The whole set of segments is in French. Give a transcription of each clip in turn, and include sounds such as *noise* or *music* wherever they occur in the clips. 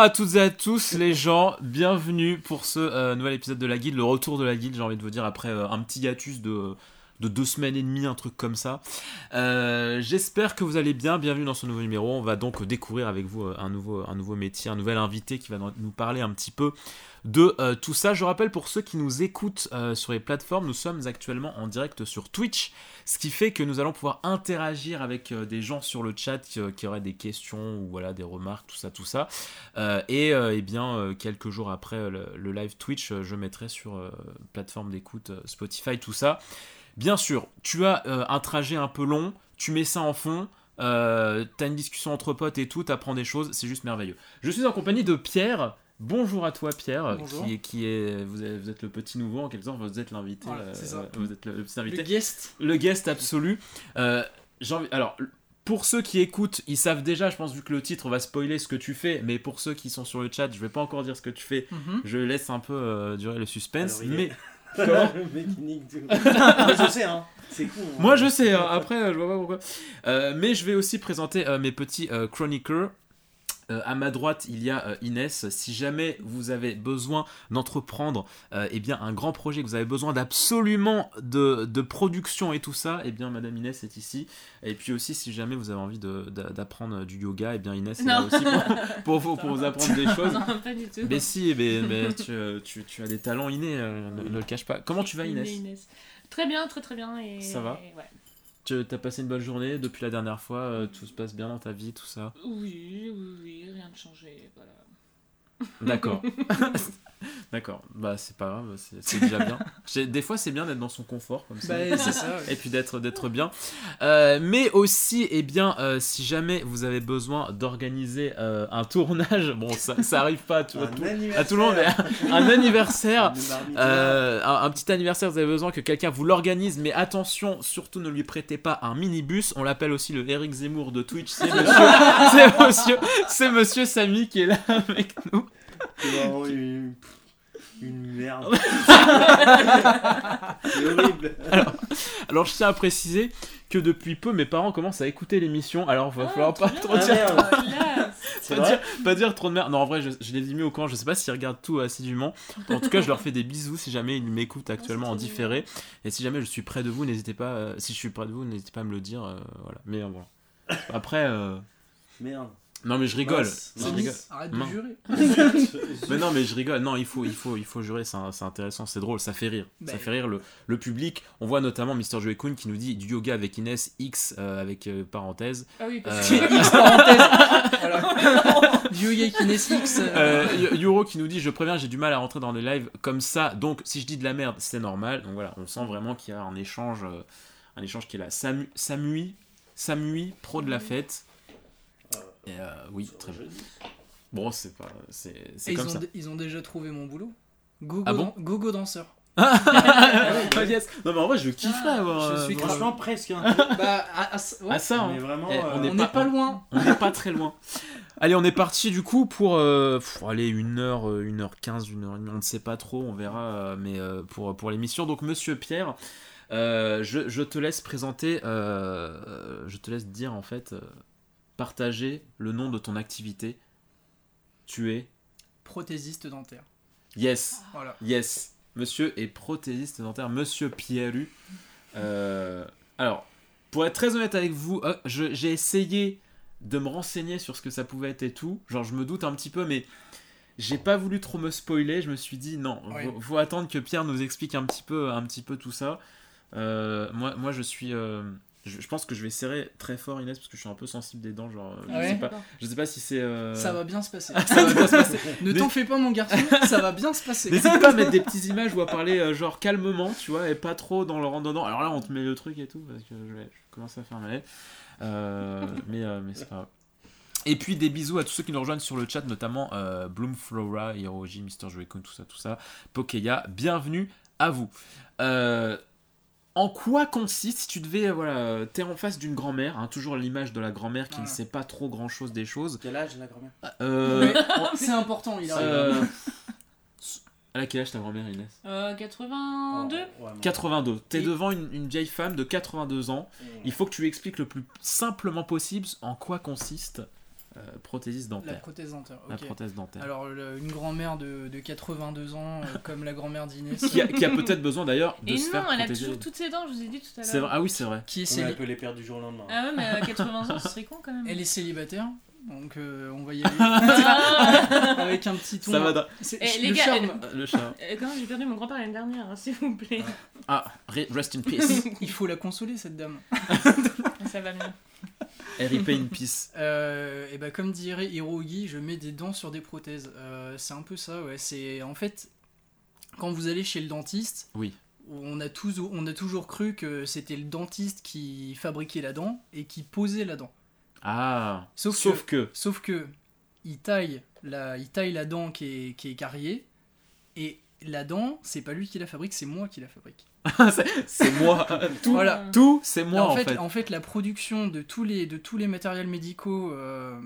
À toutes et à tous les gens, bienvenue pour ce euh, nouvel épisode de la guilde, le retour de la guilde, j'ai envie de vous dire, après euh, un petit hiatus de, de deux semaines et demie, un truc comme ça. Euh, J'espère que vous allez bien, bienvenue dans ce nouveau numéro, on va donc découvrir avec vous euh, un nouveau, métier, un nouvel invité qui va nous parler un petit peu de euh, tout ça. Je rappelle pour ceux qui nous écoutent sur les plateformes, nous sommes actuellement en direct sur Twitch, ce qui fait que nous allons pouvoir interagir avec des gens sur le chat qui, auraient des questions ou voilà des remarques, tout ça, tout ça. et eh bien quelques jours après le live Twitch, je mettrai sur plateforme d'écoute Spotify, tout ça. Bien sûr, tu as un trajet un peu long, tu mets ça en fond. Euh, t'as une discussion entre potes et tout, t'apprends des choses, c'est juste merveilleux. Je suis en compagnie de Pierre, Bonjour à toi Pierre, Bonjour. qui est, qui est vous, êtes, vous êtes le petit nouveau en quelque sorte, vous êtes l'invité, Voilà, euh, c'est ça. vous êtes le, le petit invité, Le guest. le guest absolu. Euh, envie- alors pour ceux qui écoutent, ils savent déjà, je pense vu que le titre va spoiler ce que tu fais, mais pour ceux qui sont sur le chat, je vais pas encore dire ce que tu fais, Mhm. je laisse un peu euh, durer le suspense, Alors, mais Comment *laughs* le mec il nique tout. *laughs* Moi, je sais, hein. C'est cool. hein. Moi je sais, hein, après euh, je vois pas pourquoi. Euh, mais je vais aussi présenter euh, mes petits euh, chroniqueurs. Euh, à ma droite, il y a euh, Inès. Si jamais vous avez besoin d'entreprendre euh, eh bien, un grand projet, que vous avez besoin d'absolument de, de production et tout ça, eh bien, Madame Inès est ici. Et puis aussi, si jamais vous avez envie d'apprendre du yoga, eh bien, Inès est là aussi pour, *laughs* pour vous, pour vous apprendre des choses. Non, pas du tout. Mais si, mais, mais tu, tu- tu as des talents innés, ne, ne le cache pas. Comment tu vas Inès. Très bien, très très bien. Et... Ça va? ouais. Tu as passé une bonne journée depuis la dernière fois, euh, tout se passe bien dans ta vie, tout ça Oui, oui, oui, rien de changé. Voilà. D'accord. *laughs* *laughs* D'accord, bah c'est pas grave, c'est déjà bien. *laughs* Des fois c'est bien d'être dans son confort comme ça. Bah, *laughs* c'est ça. ouais. Et puis d'être d'être bien. Euh, mais aussi, eh bien, euh, si jamais vous avez besoin d'organiser euh, un tournage, bon ça, ça arrive pas à tout, à Un tout- anniversaire. à tout le monde, mais un anniversaire, un, un petit anniversaire, vous avez besoin que quelqu'un vous l'organise, mais attention, surtout ne lui prêtez pas un minibus. On l'appelle aussi le Eric Zemmour de Twitch. C'est monsieur, c'est monsieur, c'est monsieur Samy qui est là avec nous. C'est vraiment une... une merde. *laughs* C'est horrible. Alors je tiens à préciser que depuis peu, mes parents commencent à écouter l'émission. Alors il va Ah, falloir pas trop trop bien. dire. Ah, merde. Oh, Pas dire, pas dire trop de merde. Non, en vrai, je, je les ai mis au courant. Je sais pas s'ils regardent tout assidûment. En tout cas, je leur fais des bisous si jamais ils m'écoutent actuellement c'est en différé. Et si jamais je suis près de vous, n'hésitez pas. euh, si je suis près de vous, n'hésitez pas à me le dire. euh, voilà. Mais euh, voilà. Après, euh, Merde. Non, mais je rigole. Je. Nice. Arrête Non. de jurer. *laughs* Mais non, mais je rigole. Non, il faut, il faut, il faut jurer. C'est intéressant, c'est drôle, ça fait rire. Ça Bah, fait rire le, le public. On voit notamment Mr. Joey Kun qui nous dit du yoga avec Inès X euh, avec euh, parenthèse. Ah oui, parce Euh, que. X *laughs* parenthèse. *laughs* Du yoga kinesics. Euh, Y- Yuro qui nous dit je préviens j'ai du mal à rentrer dans les lives comme ça donc si je dis de la merde c'est normal donc voilà on sent vraiment qu'il y a un échange euh, un échange qui est là Samu, Samui Samui pro de la fête Et, euh, oui très bien bon c'est pas c'est c'est comme ils, ont, ça d- ils ont déjà trouvé mon boulot. Gogo, Ah bon dan- Gogo danseur. *laughs* *laughs* Ah, yes. non mais en vrai je kifferais avoir je euh, suis voir- Franchement, presque. Hein. *laughs* Bah, à- à- ouais. ah ça hein. Mais vraiment. Eh, euh, on est on n'est pas, loin. on n'est pas très loin allez on est parti du coup pour, euh, pour aller 1h 1h15 1h on ne sait pas trop on verra euh, mais euh, pour, pour l'émission donc monsieur Pierre euh, je, je te laisse présenter euh, je te laisse dire en fait euh, partager le nom de ton activité tu es Prothésiste dentaire. yes Voilà. Yes, monsieur est prothésiste dentaire, monsieur Pierru. Euh, alors, pour être très honnête avec vous, euh, j'ai essayé de me renseigner sur ce que ça pouvait être et tout. Genre, je me doute un petit peu, mais j'ai pas voulu trop me spoiler. Je me suis dit, non, Oui. faut, faut attendre que Pierre nous explique un petit peu, un petit peu tout ça. Euh, moi, moi, je suis. Je, je pense que je vais serrer très fort Inès parce que je suis un peu sensible des dents. Genre, je, Ah ouais sais, pas, je sais pas si c'est. euh, Ça va bien se passer. *laughs* ça va bien se passer. *laughs* ne Mais- t'en fais pas, mon garçon. Ça va bien se passer. N'hésite pas à mettre des petites images ou à parler euh, genre calmement, tu vois, et pas trop dans le rentre-dedans. Alors là, on te met le truc et tout, parce que je vais, je vais commencer à faire mal. Euh, mais euh, mais c'est pas grave. Et puis des bisous à tous ceux qui nous rejoignent sur le chat, notamment euh, Bloomflora, Hiroji, Mr. Joy-Kun, tout ça, tout ça, Pokeya, bienvenue à vous. Euh, en quoi consiste, si tu devais, euh, voilà, t'es en face d'une grand-mère, hein, toujours l'image de la grand-mère qui ne sait pas trop grand-chose des choses. Quel âge la grand-mère? Euh, Ouais, *laughs* C'est important, il arrive. euh, elle a quel âge ta grand-mère Inès? Euh, 82 Ouais, moi. 82. T'es Et- devant une, une vieille femme de 82 ans. Il faut que tu lui expliques le plus simplement possible en quoi consiste euh, prothésiste La dentaire. prothèse dentaire. La prothèse dentaire. Alors, le- une grand-mère de, de 82 ans, euh, *laughs* comme la grand-mère d'Inès, Qui a, qui a peut-être besoin d'ailleurs de Et se non, faire elle a toujours toutes ses dents, je vous ai dit tout à l'heure. C'est vrai. Ah oui, c'est vrai. qui est Ouais, céli- elle peut les perdre du jour au lendemain. Ah ouais, mais à *laughs* 80 ans, ce serait con quand même. elle est célibataire, donc euh, on va y *laughs* aller Ah avec un petit ton. Ça va. dans- C'est Eh, le les gars, charme. Le chat. Euh, Comment j'ai perdu mon grand-père l'année dernière, hein, s'il vous plaît. Ah, re- rest in peace. Il faut la consoler cette dame. Ça va mieux. RIP in peace. *laughs* Euh, et bah comme dirait Hirogi, je mets des dents sur des prothèses. Euh, c'est un peu ça, ouais. C'est en fait quand vous allez chez le dentiste. Oui. On a, tous, on a toujours cru que c'était le dentiste qui fabriquait la dent et qui posait la dent. Ah. Sauf, Sauf que, que. sauf que il taille la, il taille la dent qui est, qui est carriée et la dent, c'est pas lui qui la fabrique, c'est moi qui la fabrique. *laughs* C'est- moi. *laughs* Tout, Voilà. tout c'est moi en, en fait, en fait, la production de tous les, de tous les matériels médicaux, euh,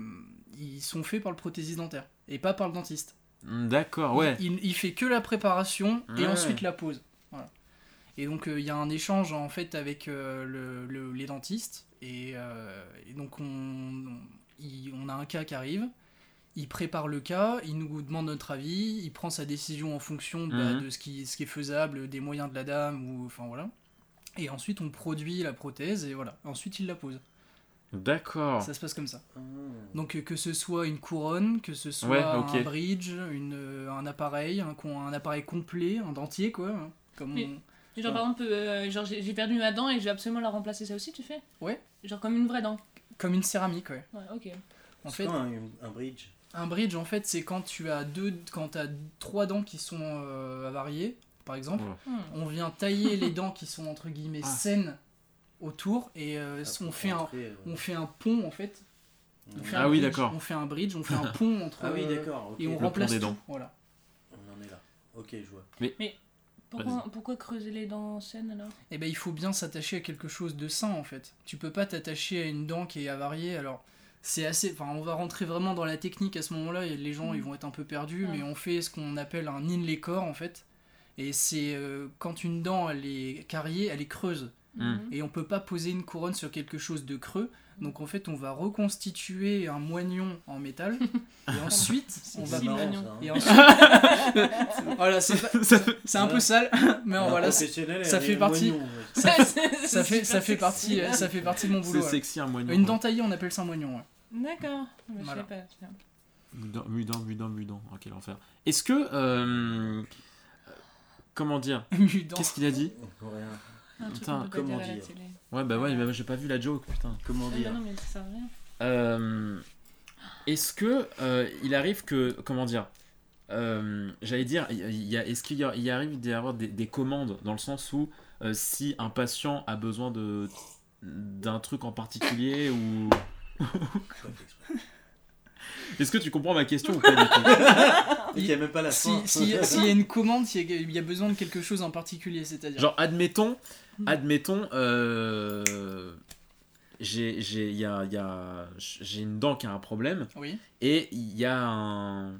ils sont faits par le prothésiste dentaire et pas par le dentiste. Hmm, D'accord, ouais. Il, il fait que la préparation et Ouais. ensuite la pose. Voilà. Et donc euh, il y a un échange en fait avec euh, le- le- les dentistes et, et donc on, on a un cas qui arrive. Il prépare le cas, il nous demande notre avis, il prend sa décision en fonction de, bah, Mhm. de ce, qui, ce qui est faisable, des moyens de la dame, ou enfin voilà. Et ensuite on produit la prothèse et voilà. Ensuite il la pose. D'accord. Ça se passe comme ça. Ah. Donc euh, que ce soit une couronne, que ce soit Ouais, un bridge, une, euh, un appareil, un, appareil complet, un dentier quoi. hein, Comme Mais- on- Genre, par exemple, euh, genre, j'ai perdu ma dent et je vais absolument la remplacer, ça aussi, tu fais? Ouais. Genre comme une vraie dent? Comme une céramique ouais. Ouais, ok. En fait, quoi un, un bridge? Un bridge en fait c'est quand tu as deux, quand tu as trois dents qui sont euh, avariées, par exemple. Ouais. Hmm. On vient tailler les dents qui sont entre guillemets Ah. saines autour et euh, Ah, on fait un euh, on fait un pont en fait. On fait Ah un oui, d'accord. On fait un bridge, on *laughs* fait un pont entre. Ah oui, d'accord. Et on remplace des tout. dents. Voilà. On en est là. Ok, je vois. Pourquoi, pourquoi creuser les dents saines alors? Eh ben, il faut bien s'attacher à quelque chose de sain en fait. Tu peux pas t'attacher à une dent qui est avariée. Alors, c'est assez. Enfin, on va rentrer vraiment dans la technique à ce moment-là et les gens Mm. ils vont être un peu perdus, Ouais. mais on fait ce qu'on appelle un inlay core en fait. Et c'est euh, quand une dent elle est carriée, elle est creuse. Mhm. Et on peut pas poser une couronne sur quelque chose de creux. Donc en fait, on va reconstituer un moignon en métal. *laughs* et ensuite, on va. marrant, ça, hein. Et ensuite. *laughs* voilà, c'est pas- c'est un peu sale, *laughs* mais Un voilà, ça fait partie- moignon, ouais. ça, C'est ça fait, ça fait partie, ça fait partie de mon C'est boulot. ouais. sexy un moignon. Une dent taillée, on appelle ça un moignon. ouais. D'accord. Je Voilà. sais pas. tiens. Mudant, mudant, mudant, mudant. Oh, quel enfer. Est-ce que. euh, Comment dire. *laughs* Qu'est-ce qu'il a dit Rien. Un truc Putain, comment dire. Ouais, bah ouais, bah, j'ai pas vu la joke, putain. Comment Ah, dire non, mais ça sert à rien. Euh, Est-ce que euh, il arrive que comment dire euh, J'allais dire, y a, est-ce qu'il y, a- arrive d'y avoir des, des commandes dans le sens où euh, si un patient a besoin de d'un truc en particulier ou. *laughs* est-ce que tu comprends ma question ou pas du tout Il y a même pas la Si- fin. si- S'il y a une commande, s'il y a- il y a besoin de quelque chose en particulier, c'est-à-dire. Genre admettons, admettons, euh, j'ai j'ai il y a, il y a- j'ai une dent qui a un problème Oui. et il y a un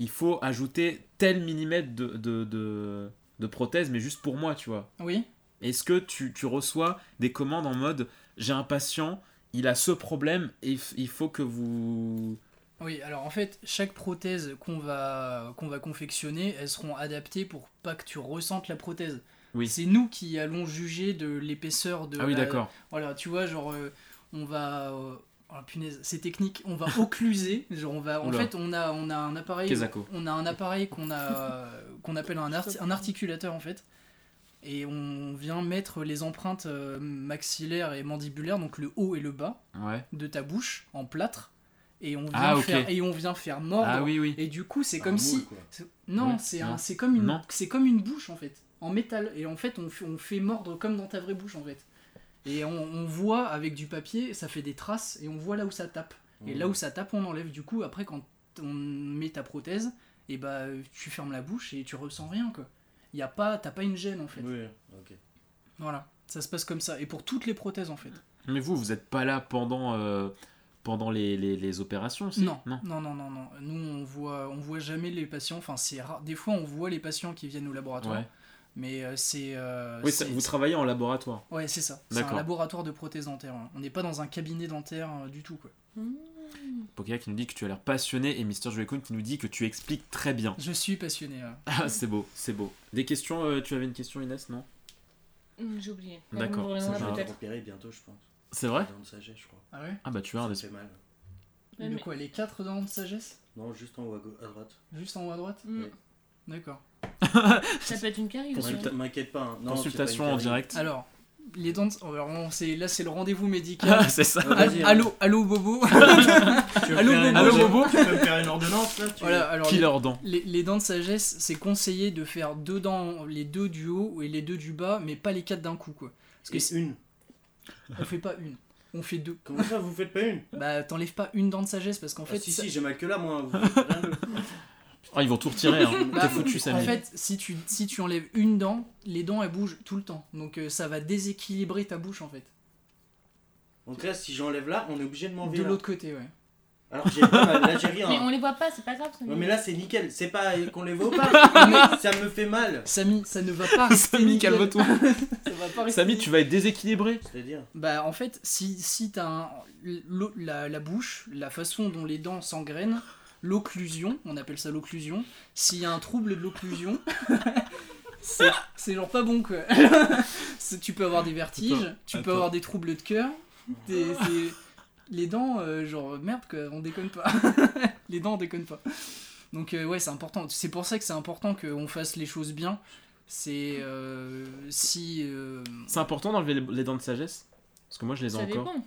il faut ajouter tel millimètre de, de, de, de prothèse mais juste pour moi tu vois Oui. est-ce que tu, tu reçois des commandes en mode j'ai un patient il a ce problème et il faut que vous Oui. Alors en fait, chaque prothèse qu'on va qu'on va confectionner, elles seront adaptées pour pas que tu ressentes la prothèse. Oui. C'est nous qui allons juger de l'épaisseur de. ah oui la- d'accord Voilà, tu vois, genre, euh, on va. euh, oh, punaise, c'est technique. On va *laughs* occluser. genre, on va. En Oula. fait, on a, on a un appareil. On a un appareil qu'on a, euh, qu'on appelle un, arti- un articulateur en fait. Et on vient mettre les empreintes euh, maxillaires et mandibulaires, donc le haut et le bas ouais de ta bouche en plâtre. Et on vient, Ah, faire, et on vient faire mordre. ah oui oui Et du coup, c'est comme moule, si. Non, Ouais, c'est non. un, c'est comme une, Non. c'est comme une bouche en fait, en métal. Et en fait, on, fait- on fait mordre comme dans ta vraie bouche en fait. Et on, on voit avec du papier, ça fait des traces et on voit là où ça tape. Et là où ça tape, on enlève. Du coup, après, quand on met ta prothèse, et bah tu fermes la bouche et tu ressens rien quoi. Y a pas, t'as pas une gêne en fait. Oui, ok. Voilà, ça se passe comme ça. Et pour toutes les prothèses en fait. mais vous vous êtes pas là pendant euh, pendant les, les, les opérations si? Non, non, non, non, non. Nous, on voit, on voit jamais les patients. Enfin, c'est rare. Des fois, on voit les patients qui viennent au laboratoire. Ouais. Mais euh, c'est. euh, oui vous travaillez en laboratoire Ouais, c'est ça. C'est un laboratoire de prothèses dentaires. hein. On n'est pas dans un cabinet dentaire du tout, quoi. Hmm. Pokéa qui nous dit que tu as l'air passionné et Mister Joycoon qui nous dit que tu expliques très bien. Je suis passionné. Ah, c'est beau, c'est beau. Des questions euh, Tu avais une question, Inès, non? Hum, J'ai oublié. D'accord, c'est grave. peut-être. repérer bientôt, je pense. C'est vrai? Dans de sagesse, je crois. Ah ouais? Ah bah tu as un Ça esprit. fait mal. De mais- quoi Les 4 dents de sagesse? Non, juste en haut à, droite. Juste en haut à droite? Ouais. D'accord. Ça peut être une carie aussi. Consulta-. M'inquiète pas. hein. Non, Consultation c'est pas en direct. Alors, les dents. oh, c'est- là, c'est le rendez-vous médical. Ah, c'est ça. Allô, allô, Bobo. Allô, Bobo. Allô, Bobo Tu *laughs* peux me faire une ordonnance là tu- Voilà, alors. Qui les- leur dent Les, les dents de sagesse, c'est conseillé de faire deux dents, les deux du haut et les deux du bas, mais pas les quatre d'un coup, quoi. Parce que Et si- une. on fait pas une, on fait deux. Comment ça, vous faites pas une? Bah, t'enlèves pas une dent de sagesse parce qu'en En fait, si, ça- si, j'ai mal que là, moi. Rien de- *laughs* Ah, ils vont tout retirer, hein. Bah, *laughs* T'es foutu, En Samy. fait, si tu, si tu enlèves une dent, les dents elles bougent tout le temps. Donc euh, ça va déséquilibrer ta bouche en fait. Donc là, si j'enlève là, on est obligé de m'enlever De l'autre côté, ouais. Alors j'ai pas mal, là j'ai rien. Mais on les voit pas, c'est pas grave. ça Ouais, mais là c'est nickel, c'est pas qu'on les voit pas, *laughs* ça me fait mal. Samy, ça ne va pas *laughs* rester Samy, calme-toi. Ça va pas rester Samy, tu vas être déséquilibré. C'est-à-dire Bah en fait, si, si t'as un- l'o- la, la bouche, la façon dont les dents s'engrainent, l'occlusion, on appelle ça l'occlusion, s'il y a un trouble de l'occlusion, *laughs* c'est c'est genre pas bon quoi. *laughs* Tu peux avoir des vertiges, Attends, tu peux attends. avoir des troubles de cœur, des- les dents, euh, genre merde quoi, on déconne pas. *laughs* les dents on déconne pas. Donc euh, ouais c'est important, c'est pour ça que c'est important qu'on fasse les choses bien. C'est euh, si... euh, C'est important d'enlever les, les dents de sagesse? Parce que moi, je les ai Ça encore. dépend.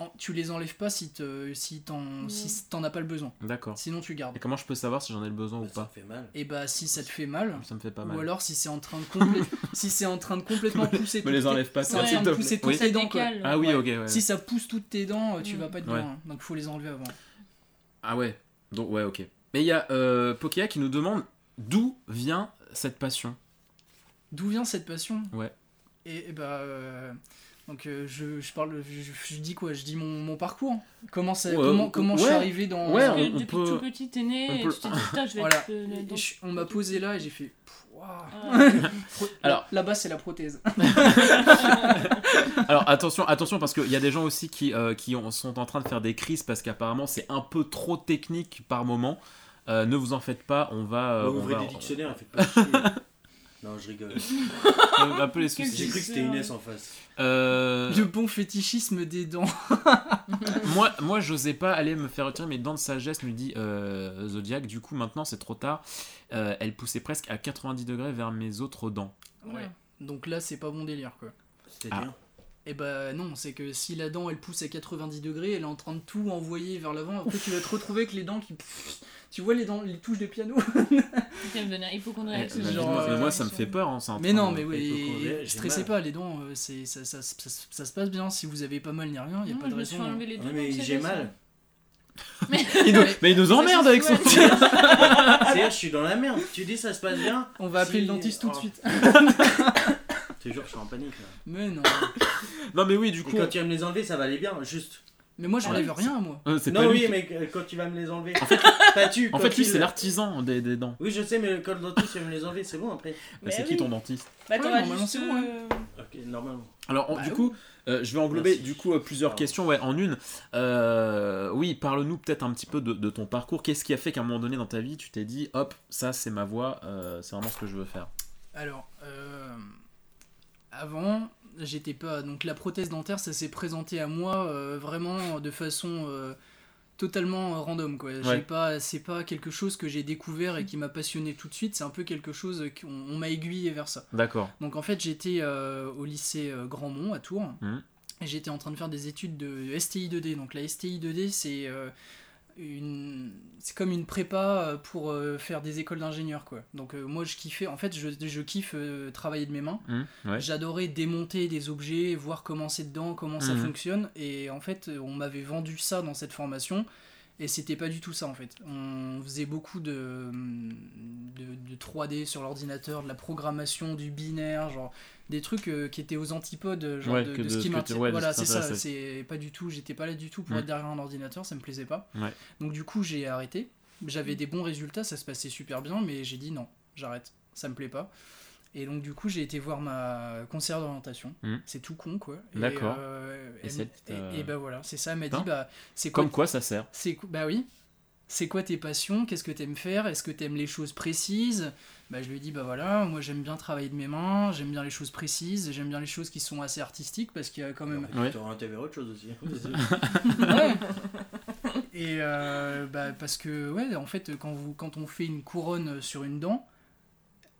En- tu les enlèves pas si te- si t'en si t'en as pas le besoin. D'accord. Sinon tu gardes. Et comment je peux savoir si j'en ai le besoin ou Bah, Ça pas fait mal. Et bah si ça te fait mal, Ça me fait pas ou mal. alors si c'est en train de complé- *laughs* si c'est en train de complètement *laughs* pousser Me les enlève pas, c'est ça, te pousser toutes Oui. tes dents quoi. Ah oui, Ouais. ok, ouais. Si ça pousse toutes tes dents, euh, tu Mm. vas pas être Ouais. bien. hein. Donc faut les enlever avant. Ah ouais. Donc, ouais, ok. Mais il y a euh, Pokéa qui nous demande d'où vient cette passion? D'où vient cette passion? Ouais. Et, et bah euh, donc euh, je, je parle je, dis quoi? Je dis mon, mon parcours. Comment ça Ouais, comment comment je suis arrivé dans Ouais, Parce que on- on depuis peut- tout petit, t'es né on et peut- tu t'es dit, putain, je vais Voilà. être. euh, dans- je- on m'a posé là et j'ai fait *laughs* Alors- là-bas c'est la prothèse. *laughs* Alors attention, attention parce qu'il y a des gens aussi qui, euh, qui ont- sont en train de faire des crises parce qu'apparemment c'est un peu trop technique par moment. Euh, ne vous en faites pas, on va. euh, Bah, on ouvrez va- des dictionnaires, faites *laughs* pas. Non, je rigole. *laughs* un peu les soucis. J'ai cru que c'était Inès en face. Euh, Le bon fétichisme des dents. *laughs* moi, moi, j'osais pas aller me faire retirer mes dents de sagesse, nous dit euh, Zodiac. Du coup, maintenant, c'est trop tard. Euh, elle poussait presque à 90 degrés vers mes autres dents. Ouais. Donc là, c'est pas bon délire, quoi. C'est-à-dire Et bah non, c'est que si la dent elle pousse à 90 degrés, elle est en train de tout envoyer vers l'avant. Après, tu vas te retrouver avec les dents qui. Tu vois les dents, les touches de piano. *laughs* Eh, ce bah, genre, moi, moi, ça me fait peur. hein, Mais non, mais oui, stressez pas, les dents, euh, c'est ça, ça, ça, ça se passe bien. Si vous avez pas mal ni rien, y a Non, pas de raison. hein. mais j'ai mal. *laughs* Il nous- mais il nous *laughs* emmerde avec son. C'est-à-dire, je suis dans la merde. Tu dis ça se passe bien On va appeler Si- le dentiste tout de Oh. suite. Je te jure, je suis en panique là. Mais non. *coughs* non, mais oui, du Et coup. quand tu vas me les enlever, ça va aller bien, juste. Mais moi, j'enlève Ah, rien, moi. euh, c'est Non, lui oui, qui- mais euh, quand tu vas me les enlever. pas *laughs* tu. En quand fait, lui, il- c'est l'artisan des, des dents. Oui, je sais, mais quand le dentiste va me les enlever, c'est bon après. Mais Mais c'est oui. qui ton dentiste Bah, Ouais, t'auras normalement, juste, c'est bon, hein. euh, Ok, normalement. Alors, en- Bah du oui. coup, euh, je vais englober Merci. du coup euh, plusieurs Pardon. questions ouais, en une. Euh, oui, parle-nous peut-être un petit peu de, de ton parcours. Qu'est-ce qui a fait qu'à un moment donné dans ta vie, tu t'es dit, hop, ça c'est ma voie, euh, c'est vraiment ce que je veux faire? Alors, euh, avant, j'étais pas. Donc, la prothèse dentaire, ça s'est présenté à moi euh, vraiment de façon euh, totalement random, quoi. J'ai Ouais. pas, c'est pas quelque chose que j'ai découvert et qui m'a passionné tout de suite. C'est un peu quelque chose qu'on on m'a aiguillé vers ça. D'accord. Donc, en fait, j'étais euh, au lycée Grandmont à Tours. Mhm. Et j'étais en train de faire des études de STI 2D. Donc, la STI 2D, c'est. Une c'est comme une prépa euh, pour euh, faire des écoles d'ingénieurs quoi donc euh, moi je kiffais en fait je, je kiffe euh, travailler de mes mains ouais. J'adorais démonter des objets, voir comment c'est dedans, comment ça Mhm. fonctionne. Et en fait, on m'avait vendu ça dans cette formation. Et c'était pas du tout ça en fait. On faisait beaucoup de, de, de 3D sur l'ordinateur, de la programmation, du binaire, genre des trucs euh, qui étaient aux antipodes genre Ouais, de, que de de ce qui m'intéresse. ouais, voilà, c'est ça. C'est pas du tout. J'étais pas là du tout pour être derrière un ordinateur, ça me plaisait pas. Ouais. Donc du coup, j'ai arrêté. J'avais des bons résultats, ça se passait super bien, mais j'ai dit non, j'arrête, ça me plaît pas. Et donc, du coup, j'ai été voir ma conseillère d'orientation. Mm. C'est tout con, quoi. Et, D'accord. euh, Et euh, et, et bah voilà, c'est ça. Elle m'a dit, Hein bah, c'est quoi Comme quoi ça sert. c'est bah oui. C'est quoi tes passions? Qu'est-ce que t'aimes faire? Est-ce que t'aimes les choses précises? Bah je lui ai dit bah voilà, moi j'aime bien travailler de mes mains, j'aime bien les choses précises, j'aime bien les choses qui sont assez artistiques parce qu'il y a quand même Ouais. Tu auras vers autre chose aussi. *laughs* Ouais. Et euh, bah, parce que, ouais, en fait, quand, vous, quand on fait une couronne sur une dent,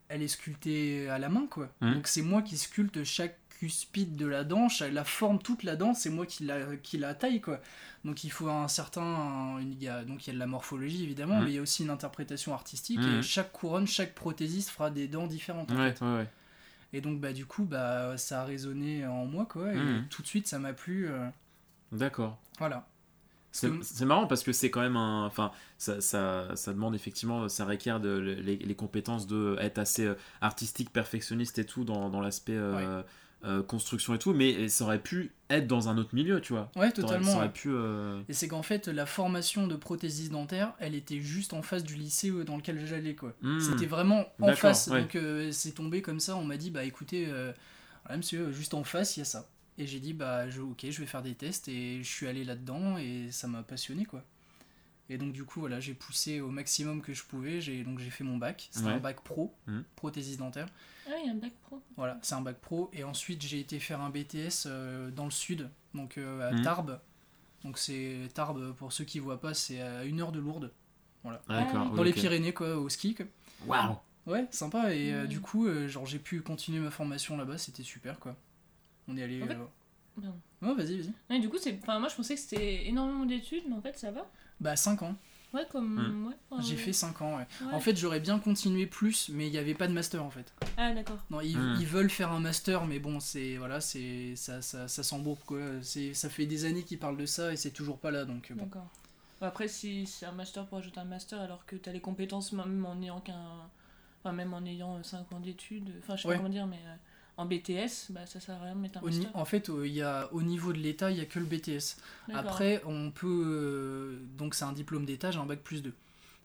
elle est sculptée à la main, quoi. Mhm. Donc c'est moi qui sculpte chaque cuspide de la dent, chaque- la forme, toute la dent, c'est moi qui la, qui la taille, quoi. Donc il faut un certain... un- il y a, donc il y a de la morphologie, évidemment, Mhm. mais il y a aussi une interprétation artistique, et chaque couronne, chaque prothésiste fera des dents différentes, en Ouais, fait. ouais, ouais. Et donc, bah, du coup, bah, ça a résonné en moi, quoi, et tout de suite, ça m'a plu, euh, D'accord. voilà. C'est marrant parce que c'est quand même un. Enfin, ça, ça, ça demande effectivement, ça requiert de, les, les compétences de être assez euh, artistique, perfectionniste et tout dans, dans l'aspect euh, euh, construction et tout, mais ça aurait pu être dans un autre milieu, tu vois. Ouais, totalement. Ça aurait pu. euh, Et c'est qu'en fait, la formation de prothésiste dentaire, elle était juste en face du lycée dans lequel j'allais, quoi. hmm. C'était vraiment en face. ouais. Donc c'est tombé comme ça, on m'a dit, bah écoutez, monsieur, juste en face, il y a ça. Et j'ai dit, bah je, ok, je vais faire des tests, et je suis allé là-dedans, et ça m'a passionné, quoi. Et donc du coup, voilà, j'ai poussé au maximum que je pouvais, j'ai, donc j'ai fait mon bac, c'était Ouais. un bac pro, Mhm. prothésiste dentaire. Ah, il y a un bac pro. Voilà, c'est un bac pro. Et ensuite, j'ai été faire un BTS euh, dans le sud, donc euh, à Mhm. Tarbes. Donc c'est Tarbes, pour ceux qui voient pas, c'est à une heure de Lourdes, D'accord. Ah, oui, dans les. Pyrénées, quoi, au ski. quoi. Waouh! Ouais, sympa. Et euh, Mhm. du coup, euh, genre j'ai pu continuer ma formation là-bas, c'était super, quoi. On est allé. En fait- euh. Ouais, vas-y, vas-y. Ouais, du coup, c'est. Enfin, moi, je pensais que c'était énormément d'études, mais en fait, ça va. Bah 5 ans. Ouais, comme. Hmm. Ouais, enfin, J'ai fait 5 ans, ouais. Ouais. En fait, j'aurais bien continué plus, mais il n'y avait pas de master en fait. Ah, d'accord. Non, ils, Mhm. ils veulent faire un master, mais bon, c'est voilà, c'est ça, ça, ça s'embourbe quoi. C'est ça fait des années qu'ils parlent de ça et c'est toujours pas là, donc euh, bon. D'accord. Après, si c'est un master pour ajouter un master, alors que t'as les compétences même en ayant qu'un. Enfin, même en ayant 5 ans d'études, enfin, je sais Ouais. pas comment dire, mais euh, en BTS, bah ça sert à rien de mettre un Au master. en fait, euh, il y a, au niveau de l'État, il n'y a que le BTS. Après, on peut. euh, donc, c'est un diplôme d'État, j'ai un bac plus 2.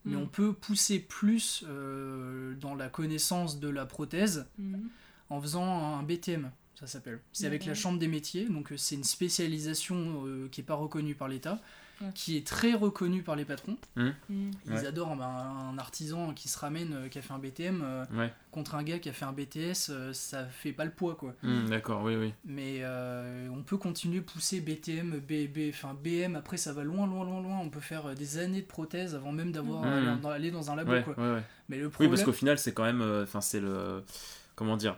Mais Mm. on peut pousser plus euh, dans la connaissance de la prothèse Mhm. en faisant un BTM, ça s'appelle. C'est avec la. Chambre des métiers, donc c'est une spécialisation euh, qui n'est pas reconnue par l'État, Ouais. qui est très reconnue par les patrons. Mhm. Ils Ouais. adorent ben, un artisan qui se ramène, euh, qui a fait un BTM, euh, Ouais. contre un gars qui a fait un BTS, euh, ça fait pas le poids, quoi. Hmm, D'accord, oui, oui. Mais euh, on peut continuer à pousser BTM, B, B, enfin BM, après ça va loin, loin, loin, loin. On peut faire des années de prothèses avant même d'avoir aller dans- aller dans un labo, Ouais, quoi. ouais, ouais. Mais le Oui, problème... parce qu'au final, c'est quand même. euh, Enfin, c'est le. Comment dire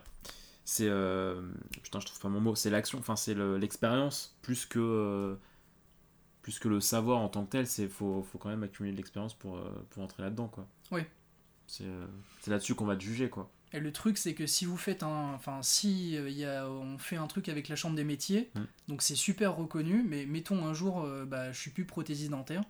C'est. euh, Putain, je trouve pas mon mot. C'est l'action. Enfin, c'est le- l'expérience plus que. euh, Plus que le savoir en tant que tel. C'est faut, faut quand même accumuler de l'expérience pour, euh, pour entrer là-dedans, quoi. Oui. C'est euh, c'est là-dessus qu'on va te juger, quoi. Et le truc, c'est que si vous faites un. Enfin, si euh, il y a, on fait un truc avec la chambre des métiers, Mm. donc c'est super reconnu, mais mettons un jour, euh, bah, je suis plus prothésiste dentaire,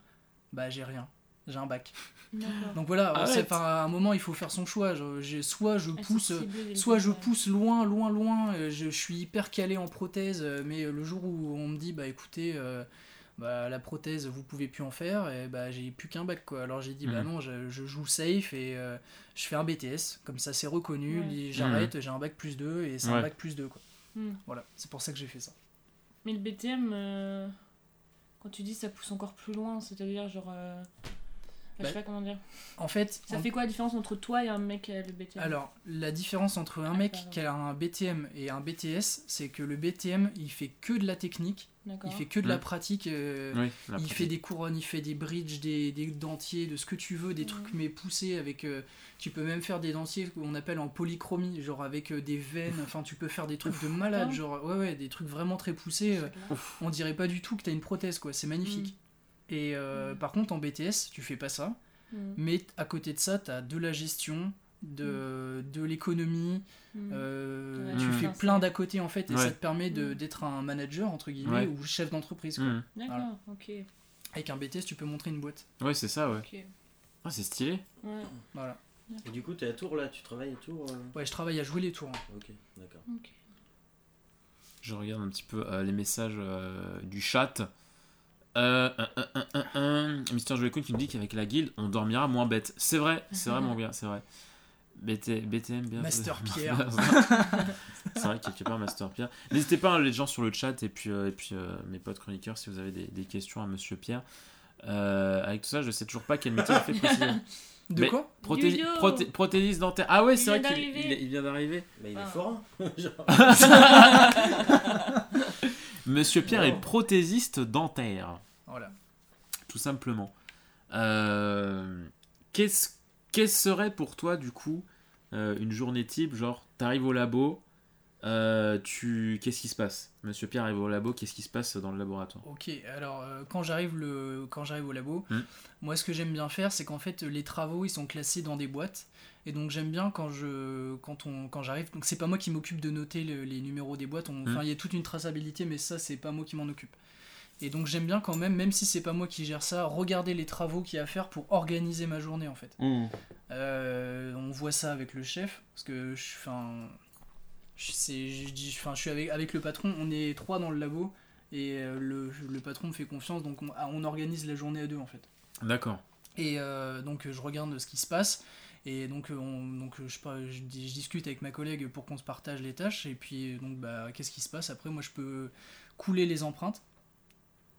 bah j'ai rien. J'ai un bac. D'accord. Donc voilà, c'est- à un moment, il faut faire son choix. Je- j'ai- soit je Ah, pousse. Soit je pousse loin, loin, loin, je, je suis hyper calé en prothèse, mais le jour où on me dit, bah écoutez, euh, bah, la prothèse, vous pouvez plus en faire, et bah j'ai plus qu'un bac, quoi. Alors j'ai dit, bah Mhm. non, je, je joue safe et euh, je fais un BTS, comme ça c'est reconnu, Ouais. li- j'arrête, j'ai un bac plus 2 et c'est Ouais. un bac plus 2, quoi. Hmm. Voilà, c'est pour ça que j'ai fait ça. Mais le BTM, euh, quand tu dis ça pousse encore plus loin, c'est-à-dire genre. euh, Bah, je sais pas comment dire. En fait, Ça en- fait quoi la différence entre toi et un mec qui a le BTM Alors, la différence entre un Ah, mec qui a un BTM et un BTS, c'est que le BTM, il fait que de la technique, il fait que de la Mhm. pratique. euh, Oui, la il pratique. fait des couronnes, il fait des bridges, des, des dentiers, de ce que tu veux, des Mhm. trucs mais poussés avec. euh, tu peux même faire des dentiers qu'on appelle en polychromie, genre avec euh, des veines. Enfin, tu peux faire des trucs de malade, genre ouais ouais, des trucs vraiment très poussés. euh, on dirait pas du tout que t'as une prothèse quoi, c'est magnifique. Et euh, Mhm. par contre en BTS, tu fais pas ça, Hmm. mais à côté de ça, t'as de la gestion. De, de l'économie, euh, Ouais, tu fais plein d'à côté en fait, et Ouais. ça te permet de- d'être un manager entre guillemets Ouais. ou chef d'entreprise. quoi. D'accord, ok. Avec un BTS, tu peux montrer une boîte. Ouais, c'est ça, ouais. ok. Ah, c'est stylé. Ouais, Voilà. Et du coup, t'es à Tours là, tu travailles à Tours euh Ouais, je travaille à jouer les tours. hein. Ok, d'accord. ok. Je regarde un petit peu euh, les messages euh, du chat. Euh, un, un, un, un, un. Mister Joycoon qui nous dit qu'avec la guilde, on dormira moins bête. C'est vrai, c'est vraiment bien, c'est vrai. BT, BTM, bien Master *laughs* Pierre. C'est vrai, quelque part, Master Pierre. N'hésitez pas, hein, les gens sur le chat et puis, euh, et puis euh, mes potes chroniqueurs, si vous avez des, des questions à Monsieur Pierre. Euh, avec tout ça, je sais toujours pas quel métier il fait *laughs* précisément. De Mais- quoi? Prothé- Yo-yo prothé- prothésiste dentaire. Ah ouais, c'est vrai qu'il d'arriver. il- il vient d'arriver. Mais il est Ah. fort. hein. *laughs* Monsieur Pierre est prothésiste dentaire, Voilà. tout simplement. Euh, Qu'est-ce quelle serait pour toi, du coup, euh, une journée type Genre, t'arrives au labo, euh, tu... qu'est-ce qui se passe? Monsieur Pierre arrive au labo, qu'est-ce qui se passe dans le laboratoire? Ok, alors euh, quand j'arrive le quand j'arrive au labo, Hmm. moi ce que j'aime bien faire, c'est qu'en fait les travaux ils sont classés dans des boîtes et donc j'aime bien quand je quand on quand j'arrive donc c'est pas moi qui m'occupe de noter le- les numéros des boîtes, on- enfin il y a toute une traçabilité mais ça c'est pas moi qui m'en occupe. Et donc j'aime bien quand même même si c'est pas moi qui gère ça, regarder les travaux qu'il y a à faire pour organiser ma journée en fait. Euh, on voit ça avec le chef parce que je enfin je je dis je suis avec avec le patron on est trois dans le labo et euh, le, le patron me fait confiance donc on, on organise la journée à deux en fait D'accord. et euh, donc je regarde ce qui se passe et donc on donc je sais pas je, je discute avec ma collègue pour qu'on se partage les tâches et puis donc bah qu'est-ce qui se passe? Après moi je peux couler les empreintes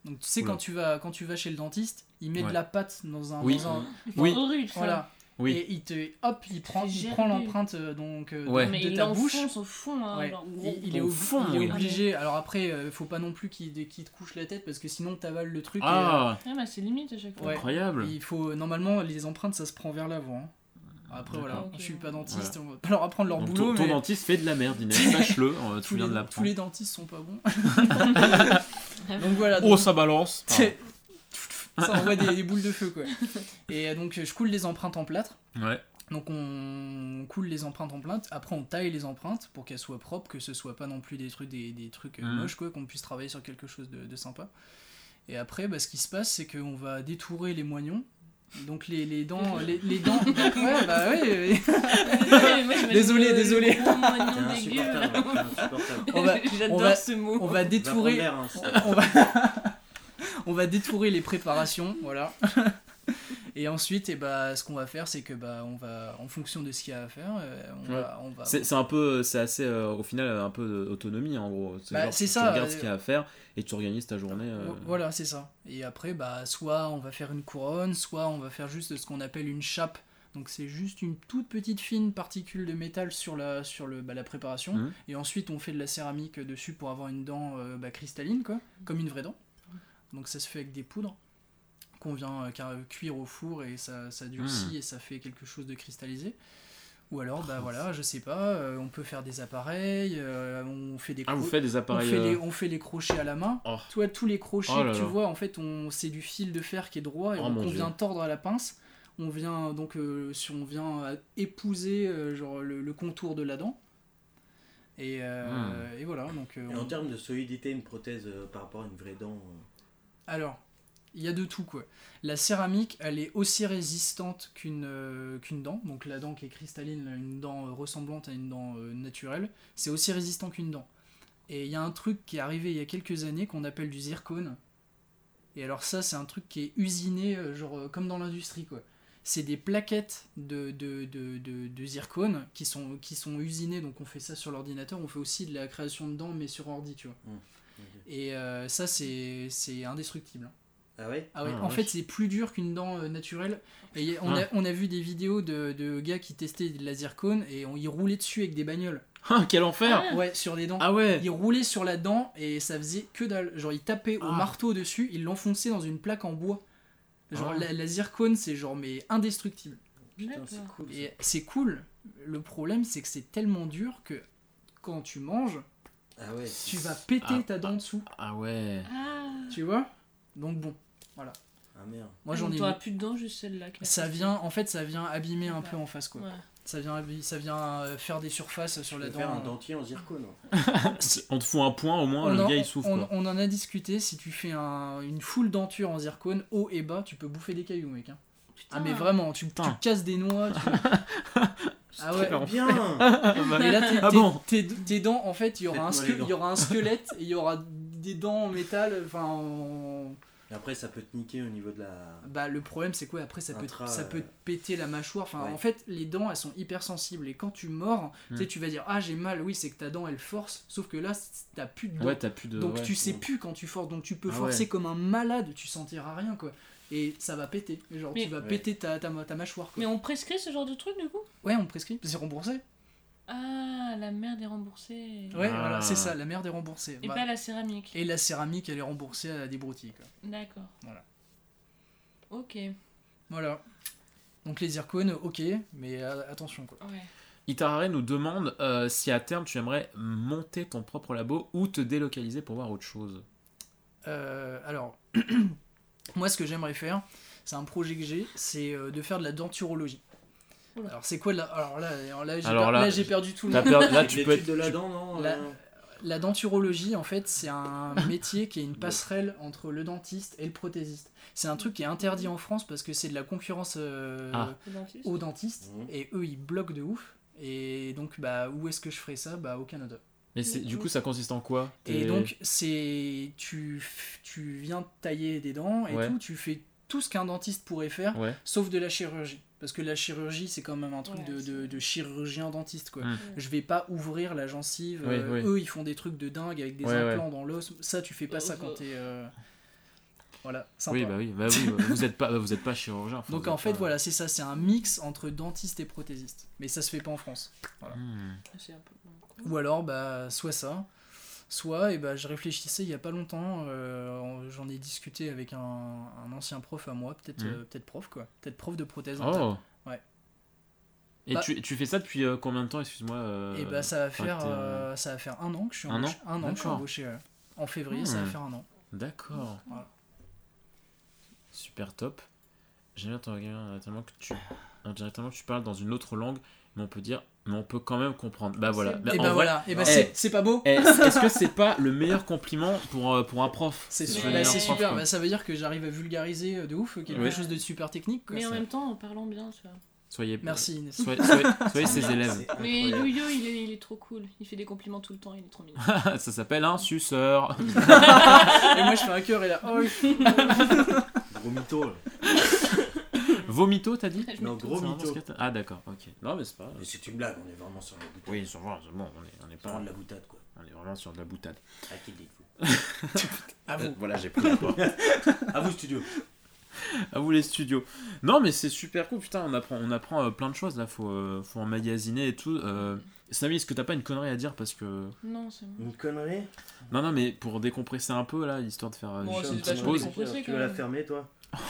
donc tu sais Oula. quand tu vas quand tu vas chez le dentiste il met Ouais. de la pâte dans un, Oui. dans un- Oui. Horrible, ça. voilà Oui. et il te hop il prend il prend l'empreinte euh, donc euh, de- Ouais. Mais de il ta bouche l'enfonce au fond. Hein, Ouais. Il, il est, Au fond, il est oui. obligé. Alors après, euh, faut pas non plus qu'il qu'il te couche la tête parce que sinon t'avales le truc. et, Ah, Ah, bah, c'est limite à chaque fois. Ouais. incroyable. il faut normalement les empreintes ça se prend vers l'avant. hein. Après voilà, D'accord. je suis pas dentiste, on va pas leur apprendre leur Donc, boulot, ton, dentiste fait de la merde, Inès. *laughs* Sache-le, tu tous, viens les, de tous l'apprendre. les dentistes sont pas bons. *laughs* *laughs* donc voilà. Oh, ça balance. *laughs* c'est- ça envoie des, *laughs* des boules de feu quoi. Et euh, donc je coule les empreintes en plâtre. Ouais. Donc on coule les empreintes en plâtre, après on taille les empreintes pour qu'elles soient propres, que ce soit pas non plus des trucs, des, des trucs euh, Mhm. moches, quoi, qu'on puisse travailler sur quelque chose de, de sympa. Et après, bah, ce qui se passe, c'est qu'on va détourer les moignons. Donc les, les dents, *laughs* les, les dents. ouais, bah *laughs* ouais. Désolé, j'imagine Désolé, *laughs* J'adore on va- ce mot. On va détourer, hein, on va, on va détourer les préparations, voilà. Et ensuite, et bah, ce qu'on va faire, c'est que bah, on va, en fonction de ce qu'il y a à faire, euh, on, Ouais. va. C'est un peu, c'est assez, euh, au final, un peu d'autonomie en gros. Bah, c'est tu- ça, Tu regardes euh, ce qu'il y a à faire et tu organises ta journée. euh, Voilà, c'est ça. Et après, bah, soit on va faire une couronne, soit on va faire juste ce qu'on appelle une chape. Donc c'est juste une toute petite fine particule de métal sur la, sur le, bah, la préparation. Mhm. Et ensuite on fait de la céramique dessus pour avoir une dent euh, bah, cristalline, quoi, comme une vraie dent. Donc ça se fait avec des poudres qu'on vient euh, car- cuire au four et ça, ça durcit Mhm. et ça fait quelque chose de cristallisé. Ou alors, bah voilà, je sais pas, euh, on peut faire des appareils, euh, on fait des Ah, vous cro- faites des on fait, les, euh, on fait les crochets à la main. Oh. Tu vois, tous les crochets Oh là que tu vois, en fait, on, c'est du fil de fer qui est droit et Oh on, vient tordre à la pince. On vient donc, euh, si on vient euh, épouser euh, genre le, le contour de la dent. Et, euh, Hmm. et voilà. Donc, euh, Et en on- termes de solidité, une prothèse euh, par rapport à une vraie dent. euh, alors, il y a de tout quoi. La céramique, elle est aussi résistante qu'une euh, qu'une dent. Donc la dent qui est cristalline, une dent euh, ressemblante à une dent euh, naturelle, c'est aussi résistant qu'une dent. Et il y a un truc qui est arrivé il y a quelques années qu'on appelle du zircone. Et alors ça, c'est un truc qui est usiné, genre comme dans l'industrie quoi. C'est des plaquettes de, de, de, de, de zircone qui sont, qui sont usinées, donc on fait ça sur l'ordinateur, on fait aussi de la création de dents mais sur ordi, tu vois. ok. Et euh, ça, c'est c'est indestructible. Ah ouais Ah ouais, Ah, en fait, c'est plus dur qu'une dent euh, naturelle. Et on, Ah. a, on a vu des vidéos de, de gars qui testaient de la zircone et on y roulait dessus avec des bagnoles. *laughs* Ah, quel enfer Ah. Ouais, sur des dents. Ah ouais Ils roulaient sur la dent et ça faisait que dalle. Genre, ils tapaient au marteau dessus, ils l'enfonçaient dans une plaque en bois. Genre, Ah. la, la zircone, c'est genre, mais indestructible. Putain, c'est cool. ça. Et c'est cool. Le problème, c'est que c'est tellement dur que quand tu manges, Ah ouais. tu vas péter Ah. ta dent dessous. Ah ouais Ah. Tu vois? Donc bon, Ah merde. moi j'en ai plus de dents, juste celle-là. Ça vient, en fait, ça vient abîmer un peu en face, quoi. Ouais. Ça vient, ça vient euh, faire des surfaces sur la vais faire un dent. dentier en zircone. *laughs* On te fout un point, au moins, On le en, gars il souffre. on- quoi. on en a discuté. Si tu fais un- une full denture en zircone, haut et bas, tu peux bouffer des cailloux, mec. hein. Ah, mais vraiment, tu, tu casses des noix. tu- *laughs* ah ouais. Bien Ah, bah, Et là, tes, Ah tes- bon tes- tes dents, en fait, il y aura un, il y aura un *laughs* squelette et il y aura des dents en métal, enfin, en- Et après, ça peut te niquer au niveau de la. Bah le problème c'est quoi après ça peut Intra, ça peut euh, te péter la mâchoire. Enfin ouais. en fait les dents elles sont hyper sensibles et quand tu mords, tu sais Hmm. tu vas dire ah j'ai mal oui c'est que ta dent elle force sauf que là t'as plus de dents. Ouais, t'as plus de. donc ouais. tu sais plus quand tu forces donc tu peux Ah forcer ouais. comme un malade tu sentiras rien quoi. Et ça va péter, genre Mais- tu vas Ouais. péter ta, ta, ta mâchoire. Quoi. Mais on prescrit ce genre de truc du coup? Ouais, on prescrit, c'est remboursé. Ah, la merde est remboursée. Ouais, Ah. voilà, c'est ça, la merde est remboursée. Et Bah, pas la céramique. et la céramique, elle est remboursée à des broutilles. Quoi. D'accord. Voilà. Ok. Voilà. Donc les zircones, ok, mais euh, attention quoi. Ouais. Itarare nous demande euh, si à terme tu aimerais monter ton propre labo ou te délocaliser pour voir autre chose? Euh, alors, *clears throat* moi ce que j'aimerais faire, c'est un projet que j'ai, c'est euh, de faire de la denturologie. Alors c'est quoi la... Alors là, alors là, j'ai Alors per- là, j'ai perdu tout le monde. Là, tu peux l'étude être. de la dent, non La- euh, La denturologie, en fait, c'est un *laughs* métier qui est une passerelle entre le dentiste et le prothésiste. C'est un truc qui est interdit en France parce que c'est de la concurrence euh, Ah. Aux dentistes Mhm. et eux ils bloquent de ouf. Et donc, bah, où est-ce que je ferais ça? Bah, au Canada. Mais c'est- du coup, ça consiste en quoi? Et donc, c'est. Tu, tu viens tailler des dents et Ouais. tout, tu fais tout ce qu'un dentiste pourrait faire, Ouais. sauf de la chirurgie. Parce que la chirurgie, c'est quand même un truc Ouais, de, de, de chirurgien dentiste, quoi. Mm. Je vais pas ouvrir la gencive. Oui, euh, oui. Eux, ils font des trucs de dingue avec des Ouais, ouais. implants dans l'os. Ça, tu fais pas ça quand t'es. euh, Voilà, sympa. Oui, bah oui, bah oui, bah, vous êtes pas, vous êtes pas chirurgien. enfin, Donc en fait, pas- voilà, c'est ça, c'est un mix entre dentiste et prothésiste. Mais ça se fait pas en France. Hmm. Un peu. Ou alors, bah, soit ça, soit, et bah, je réfléchissais il y a pas longtemps, euh, j'en ai discuté avec un, un ancien prof à moi, peut-être Mhm. euh, peut-être prof, quoi. Peut-être prof de prothèse dentaire. Oh. Ouais. Et Bah- tu, tu fais ça depuis euh, combien de temps, excuse-moi et bah, ça va, faire, ça va faire un an que je suis Un embauché. an Un an que je suis embauché. En février, ça va Hmm. faire un an. D'accord. Voilà. Super top. J'aime bien ton regard tu, que tu parles dans une autre langue, mais on peut dire, mais on peut quand même comprendre. Bah voilà. Bah, et bah vrai, voilà, et bah eh, c'est c'est pas beau eh, *laughs* Est-ce que c'est pas le meilleur compliment pour, euh, pour un prof? C'est bah, prof, super, quoi. bah, ça veut dire que j'arrive à vulgariser euh, de ouf quelque chose de super technique. quoi. Mais en même temps, en parlant bien, tu vois. Soyez, Merci Inès. Soyez, soyez- soyez *laughs* ses élèves. Mais. Yo-Yo, il est, il est trop cool. Il fait des compliments tout le temps, il est trop mignon. *laughs* Ça s'appelle un suceur. et moi je fais un cœur et là, oh, oui. Gros mytho. là. Vomito, t'as dit Je Non, gros mytho. Ah d'accord, ok. Non mais c'est pas. Mais c'est une blague, on est vraiment sur la boutade. Oui, sur moi, c'est bon, on est, on est Pas de la boutade, quoi. on est vraiment sur de la boutade. À qui dites-vous *laughs* à vous. Voilà, j'ai pris la *laughs* porte. À vous, studio. à vous les studios. Non mais c'est super cool, putain, on apprend, on apprend euh, plein de choses là, faut, euh, faut emmagasiner et tout. Euh... Samy, est-ce que t'as pas une connerie à dire parce que Non, c'est bon. Une connerie? Non non mais pour décompresser un peu là, histoire de faire Bon, une petite pause. Tu veux la fermer, toi? *laughs*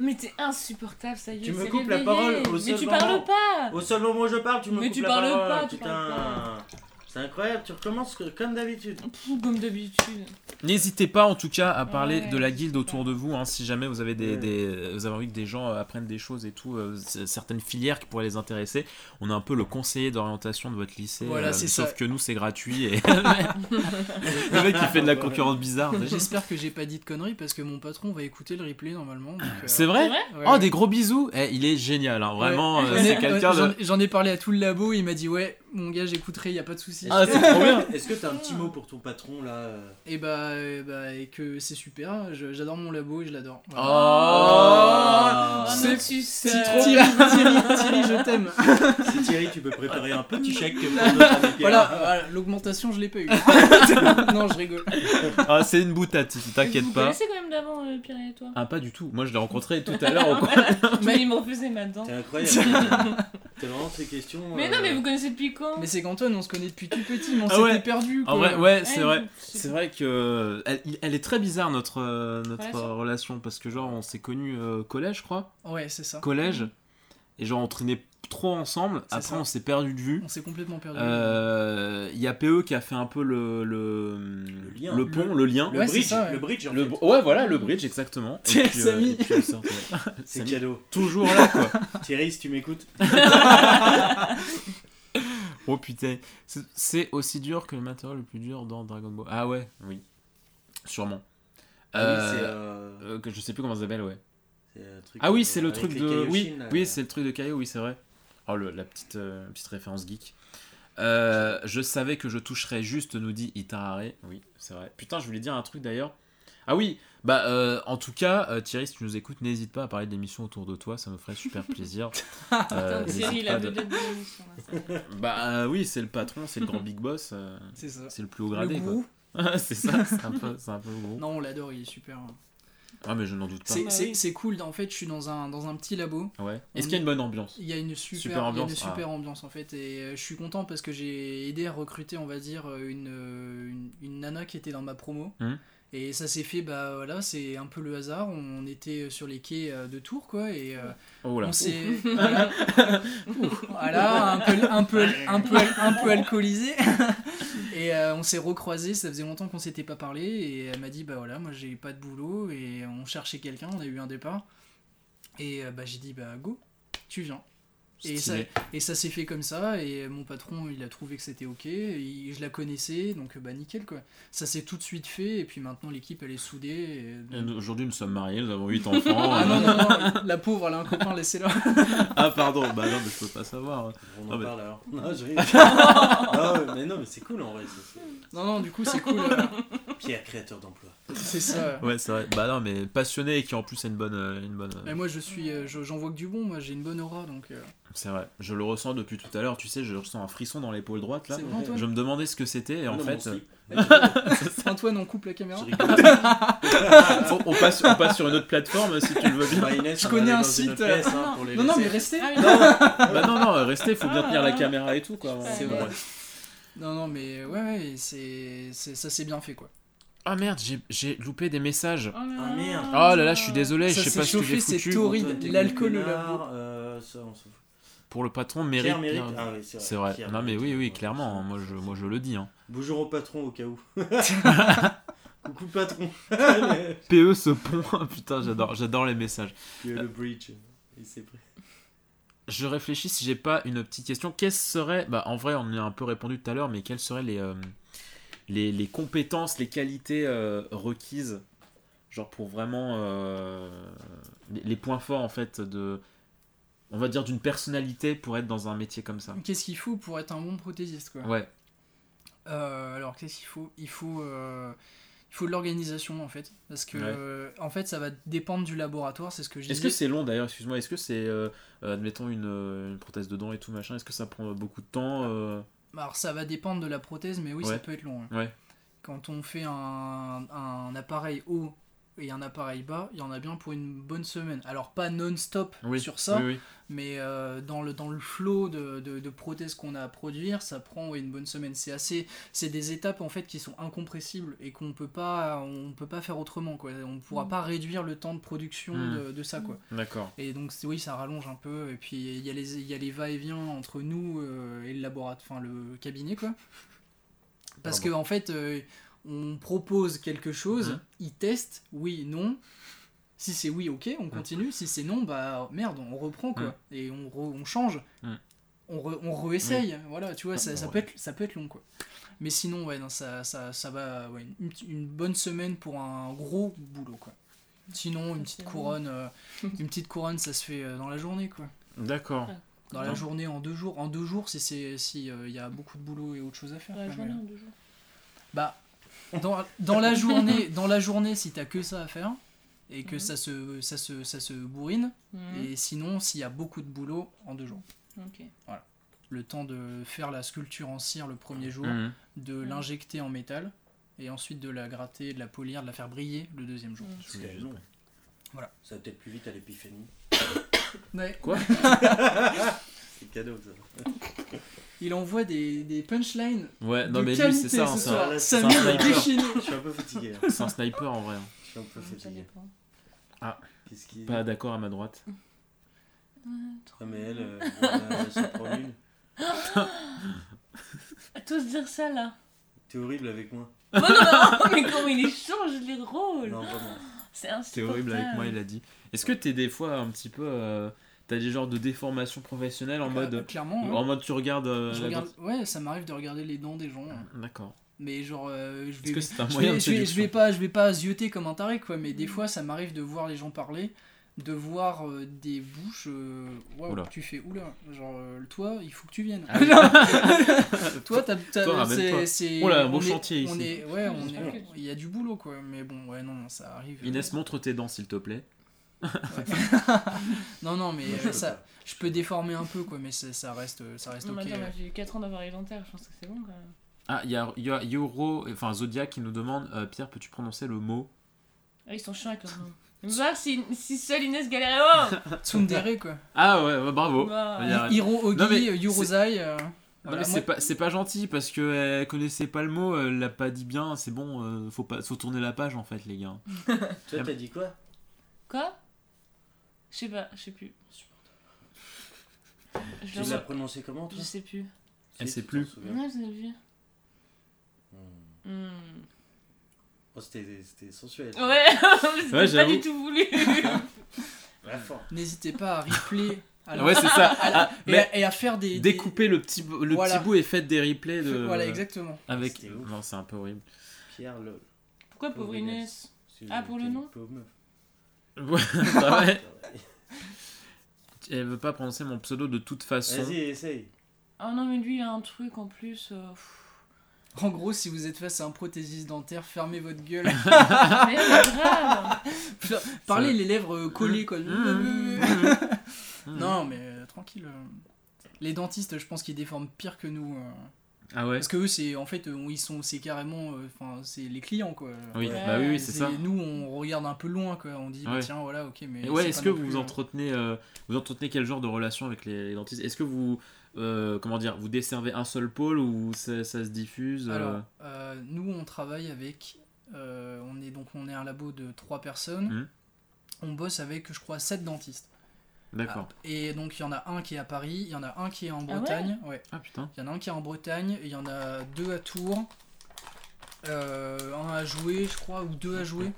Mais t'es insupportable, ça y est. Tu me coupes la parole au Mais seul tu moment. parles pas Au seul moment où je parle, tu me Mais coupes tu la parles parole, pas, tu putain. parles C'est incroyable, tu recommences que- comme d'habitude. Comme d'habitude. N'hésitez pas en tout cas à parler Ouais, de la guilde autour de vous, hein, si jamais vous avez des, Ouais. des- vous avez envie que des gens euh, apprennent des choses et tout, euh, certaines filières qui pourraient les intéresser. On est un peu le conseiller d'orientation de votre lycée, Voilà, euh, sauf ça. que nous c'est gratuit et *laughs* *laughs* le mec il fait de la concurrence bizarre. *laughs* J'espère que j'ai pas dit de conneries parce que mon patron va écouter le replay normalement. euh, C'est vrai, C'est vrai? Ouais, Oh des gros bisous. Eh, il est génial, hein, vraiment. Ouais. euh, J'en ai- c'est quelqu'un j'en- de. J'en ai parlé à tout le labo, il m'a dit ouais, mon gars, j'écouterai, y a pas de souci. Ah, c'est trop bien. *laughs* Est-ce que t'as un petit mot pour ton patron là euh Et bah, euh, bah, et que c'est super, je- j'adore mon labo et je l'adore. Voilà. Oh, Oh, c'est- non, tu C'est sais. trop Thierry, Thierry, Thierry, je t'aime. Si Thierry, tu peux préparer un petit chèque pour *laughs* notre ami Pierre. Voilà, voilà, l'augmentation, je l'ai pas eu. *laughs* non, je rigole. Ah, c'est une boutade, si tu Vous pas. connaissez quand même d'avant, euh, Pierre et toi? Ah, pas du tout. Moi, je l'ai rencontré tout à l'heure au coin. Mais il m'en faisait maintenant. C'est incroyable. T'as vraiment ces questions. Mais euh, non, mais vous connaissez depuis quand Mais c'est qu'Antoine, on se connaît depuis tout petit, mais on Ah s'était ouais. perdu. En vrai, ouais, c'est Ouais, vrai. c'est- vrai que elle, elle est très bizarre notre euh, notre Relation. euh, relation parce que genre on s'est connus euh, collège, je crois, Ouais, c'est ça. collège, et genre on traînait trop ensemble. C'est Après ça. on s'est perdu de vue. On s'est complètement perdu. Euh, Il y a PE qui a fait un peu le le, lien. le pont, le, lien. Le Ouais, c'est bridge, ça, ouais. le bridge en Le- fait. ouais voilà le bridge exactement. Et *laughs* puis, puis. C'est cadeau. toujours là quoi. *laughs* Thierry, si tu m'écoutes. *laughs* Oh putain, C'est- aussi dur que le matériau le plus dur dans Dragon Ball. Ah ouais, oui, sûrement. Ah oui, Euh, euh, euh, que je sais plus comment ça s'appelle, ouais. truc, Ah oui, c'est le truc de. Oui, là. oui c'est le truc de Kaio, oui, c'est vrai. Oh, le- la petite, euh, petite référence geek. Euh, je savais que je toucherais juste, nous dit Itarare. Oui, c'est vrai. Putain, je voulais dire un truc d'ailleurs. Ah oui, bah euh, en tout cas, euh, Thierry, si tu nous écoutes, n'hésite pas à parler de l'émission autour de toi, ça me ferait super plaisir. *laughs* Euh, Thierry, pas la de-. *laughs* Bah euh, oui, c'est le patron, c'est le grand big boss, euh, C'est ça. c'est le plus haut Le gradé gourou. quoi. *laughs* c'est ça, c'est un peu, c'est un peu gros. Non, on l'adore, il est super. Ah mais je n'en doute pas. C'est Bah c'est- cool, en fait, je suis dans un, dans un petit labo. Ouais. Est-ce On qu'il y a une bonne ambiance? Il y a une super, Super il y a ambiance, une super ah. ambiance en fait et euh, je suis content parce que j'ai aidé à recruter on va dire une, une, une nana qui était dans ma promo Mhm. Et ça s'est fait bah voilà c'est un peu le hasard. On était sur les quais euh, de Tours quoi et euh, Oh là. on s'est *laughs* voilà, Voilà, un peu un peu un peu un peu alcoolisé. *laughs* Et euh, on s'est recroisés. Ça faisait longtemps qu'on s'était pas parlé. Et elle m'a dit bah voilà moi j'ai pas de boulot. Et on cherchait quelqu'un. On a eu un départ. Et euh, bah j'ai dit bah go. Tu viens et ça, et ça s'est fait comme ça, et mon patron il a trouvé que c'était ok, et je la connaissais, donc bah nickel quoi. Ça s'est tout de suite fait, et puis maintenant l'équipe elle est soudée. Aujourd'hui, nous sommes mariés, nous avons 8 enfants. Ah non, non, *laughs* non, la pauvre elle a un copain, laissez-la. Ah, pardon, bah non, mais je peux pas savoir. On Ah, en mais- parle alors. Non, je *laughs* rigole. non, mais non, mais c'est cool en vrai. Non, non, du coup c'est cool, euh, Pierre, créateur d'emploi. c'est ça. Ouais, c'est vrai. Bah non, mais passionné et qui en plus a une bonne. euh, Une bonne Et moi je suis, euh, je- j'en vois que du bon, moi j'ai une bonne aura, donc euh, C'est vrai. Je le ressens depuis tout à l'heure. Tu sais, je ressens un frisson dans l'épaule droite là. c'est vrai Antoine. Je me demandais ce que c'était et en Non, fait. *laughs* *laughs* Antoine on coupe la caméra. Euh, on, on passe, on passe sur une autre plateforme si tu le veux bien. Bah, Inès, Je on connais un site, euh, pièce, hein, pour les Non, non, mais restez. Ah oui, Bah non, non, restez, faut bien tenir la caméra et tout quoi. C'est vrai. Non, non, mais ouais, ouais, c'est, c'est- ça s'est bien fait quoi. Ah merde, j'ai- j'ai loupé des messages. Oh là Ah, merde. Oh là là, je suis désolé, Ça je sais pas ce que chauffé, j'ai c'est foutu. torride. Antoine, t'es l'alcool, le euh, ça, on s'en fout. Pour le patron, mérite. Pierre mérite. bien- Ah oui, c'est vrai. C'est non mais oui, oui, clairement. hein, Moi je, moi je le dis. Hein. Bonjour au patron au cas où. *laughs* *laughs* Coucou patron. *laughs* PE ce pont. Putain, j'adore, j'adore les messages. A le bridge. Il s'est pris. Je réfléchis si j'ai pas une petite question. Quelles seraient, bah en vrai on y a un peu répondu tout à l'heure, mais quelles seraient les, euh, les, les compétences, les qualités euh, requises, genre pour vraiment euh, les, les points forts en fait de, on va dire d'une personnalité pour être dans un métier comme ça. Qu'est-ce qu'il faut pour être un bon prothésiste quoi Ouais. Euh, alors qu'est-ce qu'il faut? Il faut il faut de l'organisation en fait parce que Ouais. euh, en fait ça va dépendre du laboratoire, c'est ce que je Est-ce que c'est long d'ailleurs, excuse-moi, est-ce que c'est, euh, admettons, une, une prothèse de dents et tout machin, est-ce que ça prend beaucoup de temps euh, Alors ça va dépendre de la prothèse mais oui, ça peut être long. hein. Ouais. Quand on fait un, un appareil haut et un appareil bas, il y en a bien pour une bonne semaine. Alors pas non-stop Oui, sur ça, Oui, oui. mais euh, dans le dans le flot de, de, de prothèses qu'on a à produire, ça prend ouais, une bonne semaine. C'est assez, c'est des étapes en fait qui sont incompressibles et qu'on peut pas, on peut pas faire autrement quoi. On pourra Mm. pas réduire le temps de production Mm. de, de ça quoi. D'accord. Et donc oui, ça rallonge un peu. Et puis il y a les il y a les va-et-vient entre nous euh, et le laboratoire, enfin le cabinet quoi. Parce que Pardon. en fait, euh, on propose quelque chose, Mhm. ils testent, oui, non. Si c'est oui, ok, on continue. Si c'est non, bah merde, on reprend quoi. Mhm. Et on, re- on change. On, re- on réessaye. Voilà, tu vois, Ah, ça, bah ça ouais. peut être, ça peut être long quoi. Mais sinon, ouais, non, ça, ça, ça va. ouais, une, une bonne semaine pour un gros boulot quoi. Sinon, une petite couronne, euh, *laughs* une petite couronne, ça se fait euh, dans la journée quoi. D'accord. Dans la journée, en deux jours. En deux jours, si c'est si euh, il y a beaucoup de boulot et autre chose à faire. La journée en deux jours. bah, dans, dans la journée, dans la journée, si t'as que ça à faire et que Mhm. ça se ça se ça se bourrine, Mhm. et sinon, s'il y a beaucoup de boulot, en deux jours. Ok. Le temps de faire la sculpture en cire le premier jour, Mhm. de l'injecter en métal et ensuite de la gratter, de la polir, de la faire briller le deuxième jour. Mhm. C'est long. Voilà. Ça va peut-être plus vite à l'épiphanie. *coughs* Ouais. Quoi *laughs* *laughs* C'est cadeau ça. *laughs* Il envoie des, des punchlines Ouais, non de mais lui qualité c'est ça, ce c'est un- soir. Ça un sniper. déchaîné. Je suis un peu fatigué. hein. c'est un sniper en vrai. hein. Je suis un peu fatigué. Qu'est-ce qu'il Pas d'accord à ma droite. Ah, mais elle, euh, elle, s'en prend une. *gasps* Tous dire ça là. T'es horrible avec moi. Oh *laughs* non, non, *laughs* mais comment il échange les rôles. Non, vraiment. C'est C'est horrible avec moi, il insupportable. a dit. Est-ce que t'es des fois un petit peu. euh, T'as des genres de déformations professionnelles en mode. clairement. hein. En mode tu regardes. euh, Je regarde, ouais, ça m'arrive de regarder les dents des gens. hein. dent- D'accord. Mais genre, euh, je Est-ce vais, que c'est un je moyen vais, de je vais, je vais pas, je vais pas zioter comme un taré quoi. Mais des Mm. fois, ça m'arrive de voir les gens parler, de voir euh, des bouches. euh, Oula. tu fais oula. Genre, euh, toi, il faut que tu viennes. Ah *laughs* toi, t'as. c'est- c'est- Oh là, un on beau chantier on ici. est, ouais, on est, il y a du boulot quoi. Mais bon, ouais, non, ça arrive. Inès, montre tes dents s'il te plaît. *laughs* Non, non, mais Moi, je euh, peux ça, je peux déformer un peu quoi, mais ça, ça reste, ça reste Non, mais ok. j'ai eu 4 ans d'appareil dentaire, je pense que c'est bon quand même. Ah, il y a, il y a Yoro, enfin Zodiac qui nous demande euh, Pierre, peux-tu prononcer le mot? Ah, ils sont chiants avec leur nom. Voir si, si seul Inès galérait. Oh *laughs* Tsundere quoi. Ah ouais, ouais, bravo. Bah, Il y a- Hiro Ogi, Non, mais euh, Yurozai. euh, Non, voilà, mais moi- c'est pas, c'est pas gentil parce qu'elle connaissait pas le mot, elle l'a pas dit bien, c'est bon, euh, faut, pas, faut tourner la page en fait, les gars. *laughs* Toi, t'as dit quoi? Quoi? Je sais pas, je sais plus. Je Tu le l'as vois- prononcé comment toi Je sais plus. Elle sait tu plus. t'en souviens Ouais, je l'ai vu. Hmm. Hmm. Oh, c'était c'était sensuel. Ouais, *laughs* Ouais, c'était pas j'avoue. du tout voulu. *laughs* Fort. N'hésitez pas à replay. *laughs* à la- Ouais, c'est ça. à la- Ah, et, mais à, et à faire des. des- découpez le petit, le Voilà. petit bout et faites des replays de. Voilà, exactement. Avec. C'était ouf. Non, c'est un peu horrible. Pierre, le. Pourquoi pauvre Inès Ah, pour le nom Pauvre meuf. Bah ouais. *laughs* Elle veut pas prononcer mon pseudo de toute façon. Vas-y, essaye. Oh non, mais lui, il a un truc en plus. euh, pff. En gros, si vous êtes face à un prothésiste dentaire, fermez votre gueule. *laughs* Mais c'est grave. Parlez les lèvres euh, collées, quoi. Mmh. *laughs* non, mais euh, tranquille. euh. Les dentistes, je pense qu'ils déforment pire que nous. euh. Ah ouais Parce que eux, c'est en fait, euh, ils sont, c'est carrément, euh, enfin, c'est les clients, quoi. Oui, Ouais. bah oui, oui, c'est ça. Nous, on regarde un peu loin, quoi. On dit, bah, tiens, voilà, ok, mais. Et ouais, est-ce que vous plus, euh, entretenez, euh, vous entretenez quel genre de relation avec les, les dentistes? Est-ce que vous, euh, comment dire, vous desservez un seul pôle ou ça, ça se diffuse Alors, euh, nous, on travaille avec. euh, on est donc on est un labo de trois personnes. Mhm. On bosse avec, je crois, sept dentistes. D'accord. Ah, et donc il y en a un qui est à Paris, il y en a un qui est en Ah ouais Bretagne. ouais. Ah putain. Il y en a un qui est en Bretagne, il y en a deux à Tours, euh, un à jouer, je crois, ou deux à jouer.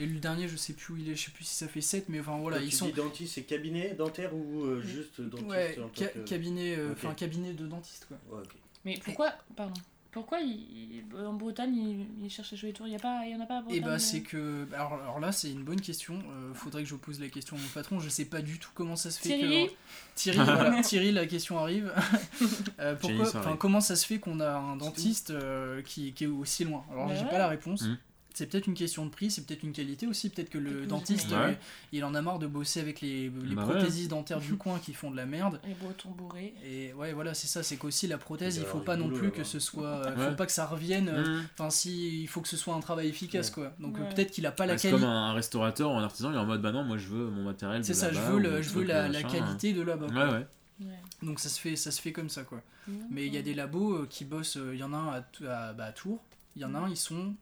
Et le dernier, je sais plus où il est, je sais plus si ça fait 7, mais enfin voilà, Quand ils tu sont. dis dentiste, c'est cabinet dentaire ou euh, juste dentiste Ouais, en tant ca- que- cabinet, euh, enfin cabinet de dentiste quoi. Ouais. Mais pourquoi, pardon, pourquoi il- en Bretagne il, il cherche à jouer les tours? Il y a pas, il y en a pas à Bretagne Et bah euh c'est que alors, alors là c'est une bonne question. euh, faudrait que je pose la question à mon patron. Je sais pas du tout comment ça se fait Thierry que Thierry, voilà, *laughs* Thierry, la question arrive. *laughs* Euh, pourquoi, arrive. comment ça se fait qu'on a un dentiste euh, qui, qui est aussi loin? Alors Bah j'ai ouais. pas la réponse. Mm. C'est peut-être une question de prix, c'est peut-être une qualité aussi. Peut-être que le dentiste, euh, Ouais. il en a marre de bosser avec les, les Bah ouais. dentaires du *laughs* coin qui font de la merde. Les Bretons bourrés. Et ouais, voilà, c'est ça. C'est qu'aussi la prothèse, Il il faut pas non plus que ce soit, Ouais. faut pas que ça revienne. euh, Mmh. Enfin, si, il faut que ce soit un travail efficace, quoi. Donc euh, peut-être qu'il a pas la Bah, c'est qualité. comme un, restaurateur ou un artisan, il est en mode bah non, moi je veux mon matériel. C'est ça, je veux, le, je la, qualité de là-bas. Ouais, ouais. Ouais. Donc ça se fait, ça se fait comme ça, quoi. Mais il y a des labos euh, qui bossent. Il y en a un à, bah, à Tours. Il y en a un, ils sont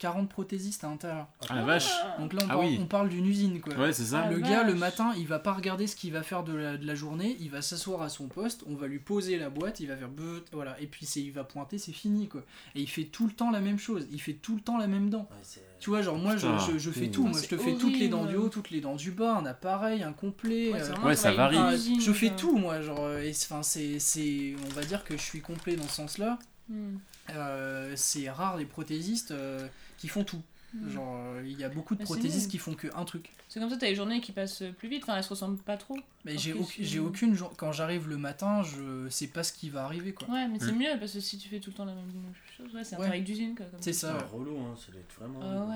40 prothésistes à l'intérieur. Ah la vache. Donc là, on, Ah parle, oui. on parle d'une usine, quoi. Ouais, c'est ça. Ah, Le vache. gars, le matin, il va pas regarder ce qu'il va faire de la, de la journée, il va s'asseoir à son poste, on va lui poser la boîte, il va faire beut, voilà, et puis c'est, il va pointer, c'est fini quoi. Et il fait tout le temps la même chose, il fait tout le temps la même dent. Ouais, c'est- Tu vois, genre moi je, Putain. je, je fais tout, Ah, moi je te fais toutes les dents du haut, toutes les dents du bas, un appareil, un complet. Ouais, euh, Ouais, ça varie. je fais tout moi, genre, euh, et enfin c'est, c'est, on va dire que je suis complet dans ce sens-là. Hmm. Euh, c'est rare les prothésistes euh, qui font tout. Hmm. Genre, euh, il y a beaucoup de c'est prothésistes qui font que un truc. C'est comme ça, t'as les journées qui passent plus vite, enfin elles se ressemblent pas trop. Mais j'ai euh, aucune jour- quand j'arrive le matin, je sais pas ce qui va arriver quoi. Ouais, mais c'est Hmm. mieux parce que si tu fais tout le temps la même chose, ouais, c'est un Ouais. travail d'usine quoi. C'est ça. c'est relou, hein, ça doit être vraiment. Ah relou.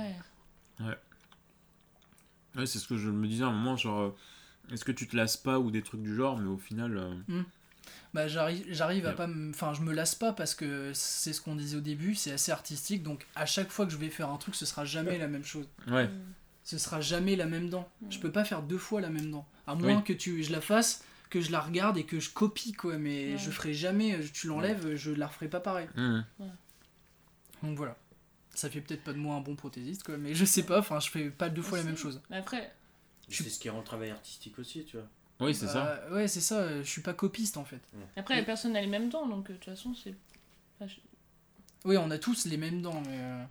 ouais. Ouais, c'est ce que je me disais à un moment, genre, euh, est-ce que tu te lasses pas ou des trucs du genre, mais au final. euh, Bah j'arrive j'arrive à pas me enfin je me lasse pas parce que c'est ce qu'on disait au début, c'est assez artistique donc à chaque fois que je vais faire un truc, ce sera jamais la même chose. Ouais. Hmm. Ce sera jamais la même dent. Ouais. Je peux pas faire deux fois la même dent. À moins Oui. que tu je la fasse, que je la regarde et que je copie quoi, mais Ouais. je ferai jamais tu l'enlèves, je la referai pas pareil. Mmh. Donc voilà. Ça fait peut-être pas de moi un bon prothésiste quoi, mais je sais pas, enfin je fais pas deux fois la même chose. Mais après, Je- C'est ce qui rend le travail artistique aussi, tu vois. Oui, c'est ça. Euh, ouais, c'est ça, euh, je suis pas copiste en fait. après les personnes ont les mêmes dents, donc euh, de toute façon c'est. enfin, je- Oui, on a tous les mêmes dents mais euh,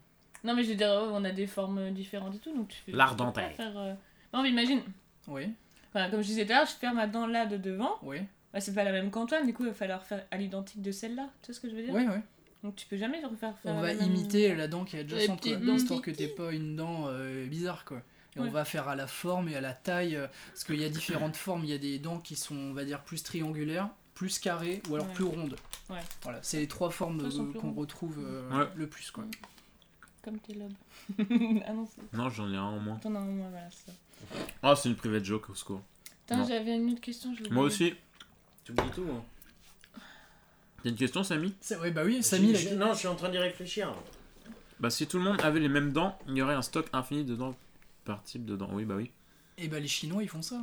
Non mais je veux dire, oh, on a des formes différentes et tout, donc tu fais. L'art tu peux pas dentaire. faire, euh, Non mais imagine, oui, enfin, comme je disais tout à l'heure, je ferme ma dent là de devant, oui. bah, c'est pas la même qu'Antoine, du coup il va falloir faire à l'identique de celle-là, tu sais ce que je veux dire? Ouais, ouais. Donc tu peux jamais refaire faire On la va même- imiter la dent qui est adjacente, petites quoi, dents histoire que t'aies pas une dent euh, bizarre, quoi. Et on va faire à la forme et à la taille. euh, Parce qu'il y a différentes formes. Il y a des dents qui sont, on va dire, plus triangulaires, plus carrées ou alors Ouais. plus rondes. Ouais. Voilà, c'est les trois formes euh, qu'on rondes. retrouve euh, Ouais. le plus. Quoi. Comme tes lobes. *laughs* ah non, c'est- Non, j'en ai un en moins. t'en as un moins, voilà. Ah, c'est une private joke, au secours. Putain, j'avais une autre question. je l'ai Moi aussi. Tu oublies tout. T'as une question, Samy? C'est- Ouais, bah oui, Samy, Non, je suis en train d'y réfléchir. Bah, si tout le monde avait les mêmes dents, il y aurait un stock infini de dents par type de dents. Oui, bah oui. Et bah les Chinois ils font ça.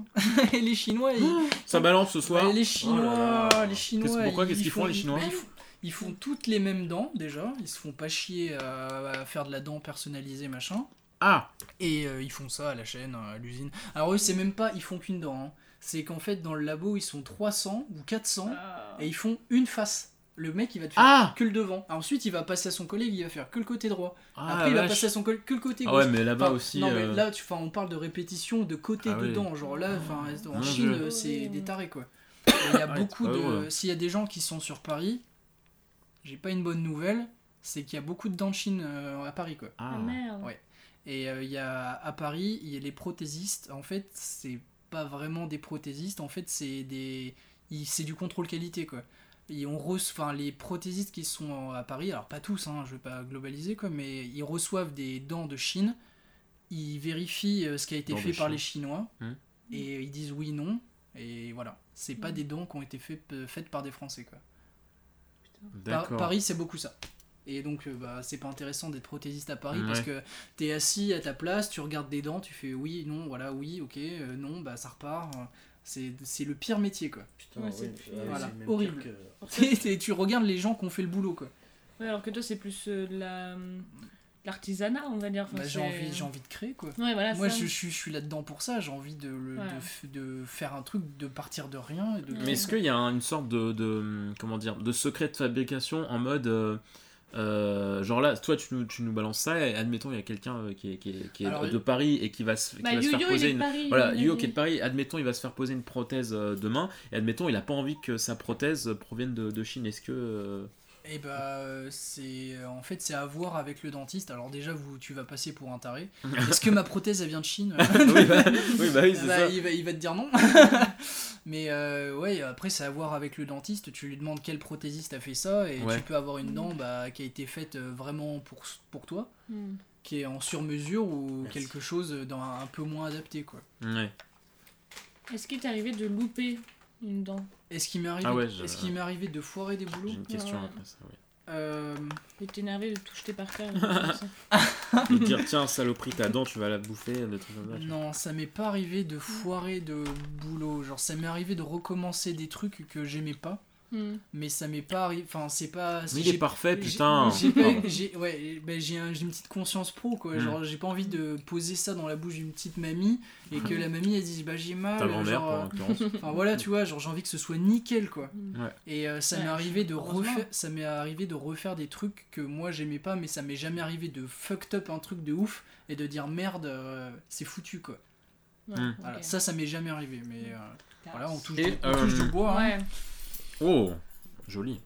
Et *laughs* les Chinois ils... Ça balance ce soir. Bah, les Chinois, Oh là là. les Chinois. Qu'est-ce- pourquoi, qu'est-ce qu'ils ils font, les Chinois bah, ils, font, ils font toutes les mêmes dents déjà. Ils se font pas chier à, à faire de la dent personnalisée machin. Ah Et euh, ils font ça à la chaîne, à l'usine. Alors eux c'est même pas, ils font qu'une dent. hein. C'est qu'en fait dans le labo ils sont 300 ou 400 Ah. et ils font une face. Le mec il va te faire Ah que le devant. Ensuite il va passer à son collègue, il va faire que le côté droit. Ah, Après il va passer à son collègue que le côté Ah gauche. ouais, mais là-bas Enfin, aussi. Non, mais euh, là, tu, enfin, on parle de répétition de côté Ah oui. dedans. Genre là, enfin, en Chine, c'est des tarés quoi. *coughs* Il y a beaucoup pas de. S'il y a des gens qui sont sur Paris, j'ai pas une bonne nouvelle, c'est qu'il y a beaucoup de dents de Chine euh, à Paris quoi. Ah, Ah merde. Ouais. Et euh, il y a à Paris, il y a les prothésistes. En fait, c'est pas vraiment des prothésistes. En fait, c'est des, c'est du contrôle qualité quoi. Et on reçoit, les prothésistes qui sont à Paris, alors pas tous, hein, je vais pas globaliser quoi, mais ils reçoivent des dents de Chine. Ils vérifient euh, ce qui a été Dents fait par Chine. les Chinois Hmm. et ils disent oui non. Et voilà, c'est pas Hmm. des dents qui ont été fait- euh, faites par des Français quoi. Par-. Paris, c'est beaucoup ça. Et donc, euh, bah, c'est pas intéressant d'être prothésiste à Paris Ouais. parce que t'es assis à ta place, tu regardes des dents, tu fais oui, non, voilà, oui, ok, euh, non, bah ça repart. C'est c'est le pire métier quoi. Putain, Ouais, voilà, même horrible. pire que- *laughs* tu regardes les gens qui ont fait le boulot quoi. Ouais, alors que toi, c'est plus euh, de la- l'artisanat, on va dire. Enfin, Bah, j'ai envie, j'ai envie de créer quoi. Ouais, voilà, Moi, ça. je, je suis- je suis là-dedans pour ça. J'ai envie de, le- Ouais. de faire un truc, de partir de rien. Et de Mais est-ce qu'il y a un- une sorte de, de- comment dire de secret de fabrication en mode euh, euh, genre là toi tu nous, tu nous balances ça et admettons il y a quelqu'un euh, qui est, qui est, qui est Alors, de Paris et qui va se, qui Bah, va se faire poser une Paris. voilà il Yo m'a qui est dit. de Paris admettons il va se faire poser une prothèse euh, demain et admettons il a pas envie que sa prothèse provienne de, de Chine est-ce que Et bah, euh, c'est en fait c'est à voir avec le dentiste. Alors déjà, vous, tu vas passer pour un taré. *laughs* Est-ce que ma prothèse elle vient de Chine *laughs* oui, bah, oui bah oui *laughs* c'est Bah, ça il, va, il va te dire non. Mais euh, ouais, après, c'est à voir avec le dentiste. Tu lui demandes quel prothésiste a fait ça. Et Ouais. tu peux avoir une dent bah, qui a été faite euh, vraiment pour, pour toi, Hmm. qui est en sur-mesure ou Merci. quelque chose d'un un peu moins adapté. quoi. ouais. Est-ce qu'il t'est arrivé de louper une dent Est-ce qu'il m'est arrivé, Ah ouais, je- est-ce qu'il m'est arrivé de foirer des boulots j'ai une question Ouais. après ça oui. Euh, Et t'es énervé de tout jeter par terre et *laughs* dire tiens saloperie ta dent tu vas la bouffer des trucs comme ça. Non, ça m'est pas arrivé de foirer de boulot. Genre, ça m'est arrivé de recommencer des trucs que j'aimais pas. Hmm. Mais ça m'est pas arrivé. Enfin, c'est pas. mais il est parfait putain *laughs* J'ai ouais, ben, j'ai un- j'ai une petite conscience pro, quoi. Mm. Genre, j'ai pas envie de poser ça dans la bouche d'une petite mamie et que la mamie elle dise bah j'ai mal. ta grand-mère euh, Enfin voilà, tu vois, genre j'ai envie que ce soit nickel, quoi. Hmm. Ouais. Et euh, ça Ouais, m'est arrivé de refaire, ça m'est arrivé de refaire des trucs que moi j'aimais pas, mais ça m'est jamais arrivé de fucked up un truc de ouf et de dire merde, euh, c'est foutu, quoi. Ouais, Hmm. Voilà, ça, ça m'est jamais arrivé, mais euh, voilà, on touche, Et, du, on touche euh, du bois. hein. Oh, joli.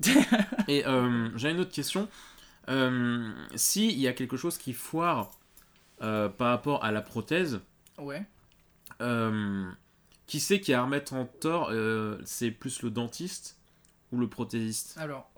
*laughs* Et euh, j'ai une autre question. Euh, S'il y a quelque chose qui foire euh, par rapport à la prothèse, Ouais. qui c'est qui a à remettre en tort C'est plus le dentiste ou le prothésiste? Alors,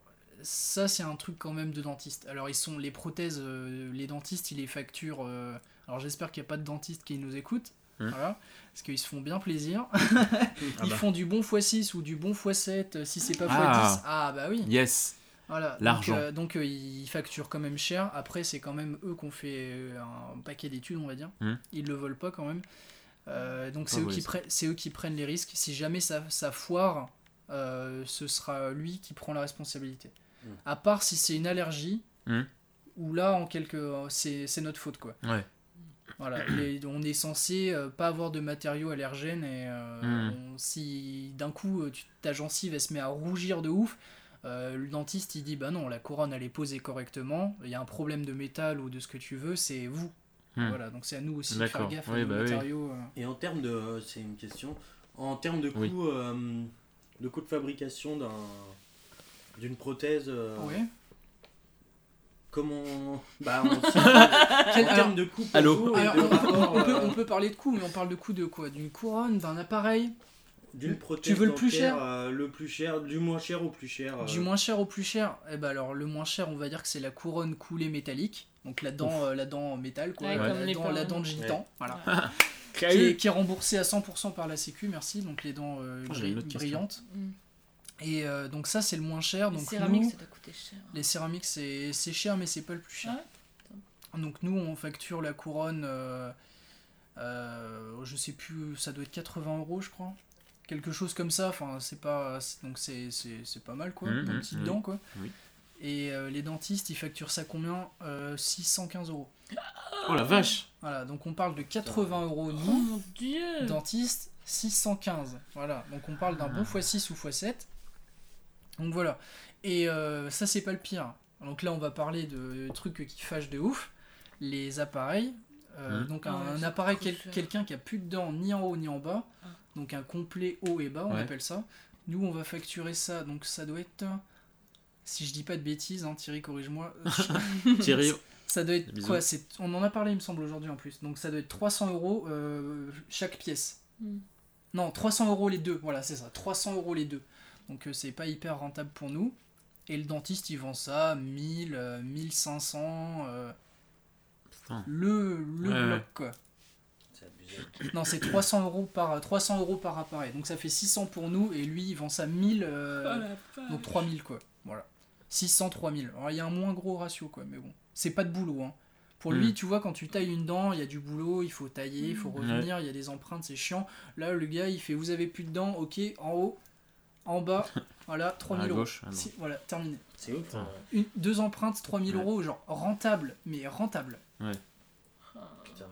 ça, c'est un truc quand même de dentiste. Alors, ils sont les prothèses, euh, les dentistes, ils les facturent. euh, alors, j'espère qu'il n'y a pas de dentiste qui nous écoute. Voilà. Parce qu'ils se font bien plaisir. *laughs* Ah ils bah. font du bon x6 ou du bon x7. euh, Si c'est pas x10, Ah. ah bah oui. Yes. Voilà. Donc, L'argent. euh, Donc, euh, ils facturent quand même cher. Après, c'est quand même eux qui ont fait un paquet d'études, on va dire. Hum. Ils le volent pas quand même. Euh, donc, c'est eux, qui prennent- c'est eux qui prennent les risques. Si jamais ça, ça foire, euh, ce sera lui qui prend la responsabilité. Hum. À part si c'est une allergie, Hum. où là, en quelque, c'est notre faute, quoi. Ouais. Voilà, les- on est censé euh, pas avoir de matériaux allergènes et euh, Mm. on- si d'un coup euh, tu- ta gencive elle se met à rougir de ouf, euh, le dentiste il dit bah non la couronne elle est posée correctement, il y a un problème de métal ou de ce que tu veux, c'est vous. Mm. Voilà, donc c'est à nous aussi de faire gaffe à Oui, nos bah oui. matériaux. euh. Et en termes de. C'est une question. En termes de coût, Oui. euh, de coût de fabrication d'un d'une prothèse, euh, Ouais. Comment. Bah, on *laughs* en termes de coupe, Allô Alors, de on, peut, euh, on peut parler de coût, mais on parle de coût de quoi? D'une couronne, d'un appareil? D'une tu prothèse veux le plus cher? euh, Le plus cher, du moins cher au plus cher. euh, Du moins cher au plus cher Eh ben alors, le moins cher, on va dire que c'est la couronne coulée métallique. Donc la dent, euh, la dent métal, quoi. Ouais, la, dent, la dent de gitan, voilà. *laughs* Qui est, qui est remboursée à 100% par la Sécu, merci. Donc les dents euh, Oh, brillantes. Et euh, donc ça, c'est le moins cher. Les Donc céramiques, nous, ça t'a coûté cher. les céramiques, c'est c'est cher, mais c'est pas le plus cher. Ah Donc nous, on facture la couronne, euh, euh, je sais plus, ça doit être 80 euros, je crois. Quelque chose comme ça. Enfin, c'est pas, c'est- donc c'est c'est- c'est pas mal, quoi. Mhm, Nos petites oui. dents, quoi. Oui. Et euh, les dentistes, ils facturent ça combien? Euh, 615 euros. Oh la vache Voilà, donc on parle de 80 euros Oh nous. mon dieu Dentiste, 615. Voilà, donc on parle d'un bon x6 ou x7. Donc voilà. Et euh, ça, c'est pas le pire. Donc là, on va parler de trucs qui fâchent de ouf. Les appareils. Euh, Mhm. Donc un, ouais, un ça appareil, quel- quelqu'un qui a plus de dents ni en haut ni en bas. Ah. Donc un complet haut et bas, on Ouais. appelle ça. Nous, on va facturer ça. Donc ça doit être... Si je dis pas de bêtises, hein, Thierry, corrige-moi. *laughs* *laughs* Thierry, Ça doit être Bisous. quoi c'est, On en a parlé, il me semble, aujourd'hui en plus. Donc ça doit être 300 euros euh, chaque pièce. Hmm. Non, 300 euros les deux. Voilà, c'est ça. 300 euros les deux. Donc euh, c'est pas hyper rentable pour nous. Et le dentiste, il vend ça 1000, euh, 1500. euh, Putain. le le Ouais, bloc, quoi. C'est abusé. Non, c'est 300 euros par 300 euros par appareil. Donc ça fait 600 pour nous. Et lui, il vend ça 1000. euh, Oh la vache. donc 3000 quoi. Voilà. 600, 3000. Alors il y a un moins gros ratio quoi, mais bon. C'est pas de boulot. Hein. Pour lui, Mm. tu vois, quand tu tailles une dent, il y a du boulot, il faut tailler, il faut Mm. revenir, il y a des empreintes, c'est chiant. Là, le gars, il fait Vous avez plus de dents, ok, en haut, en bas, *laughs* voilà, 3000 À euros. gauche, ah non. Si, voilà, terminé. C'est ouf. Putain. hein. Une, deux empreintes, 3000 Ouais. euros, genre rentable, mais rentable. Putain.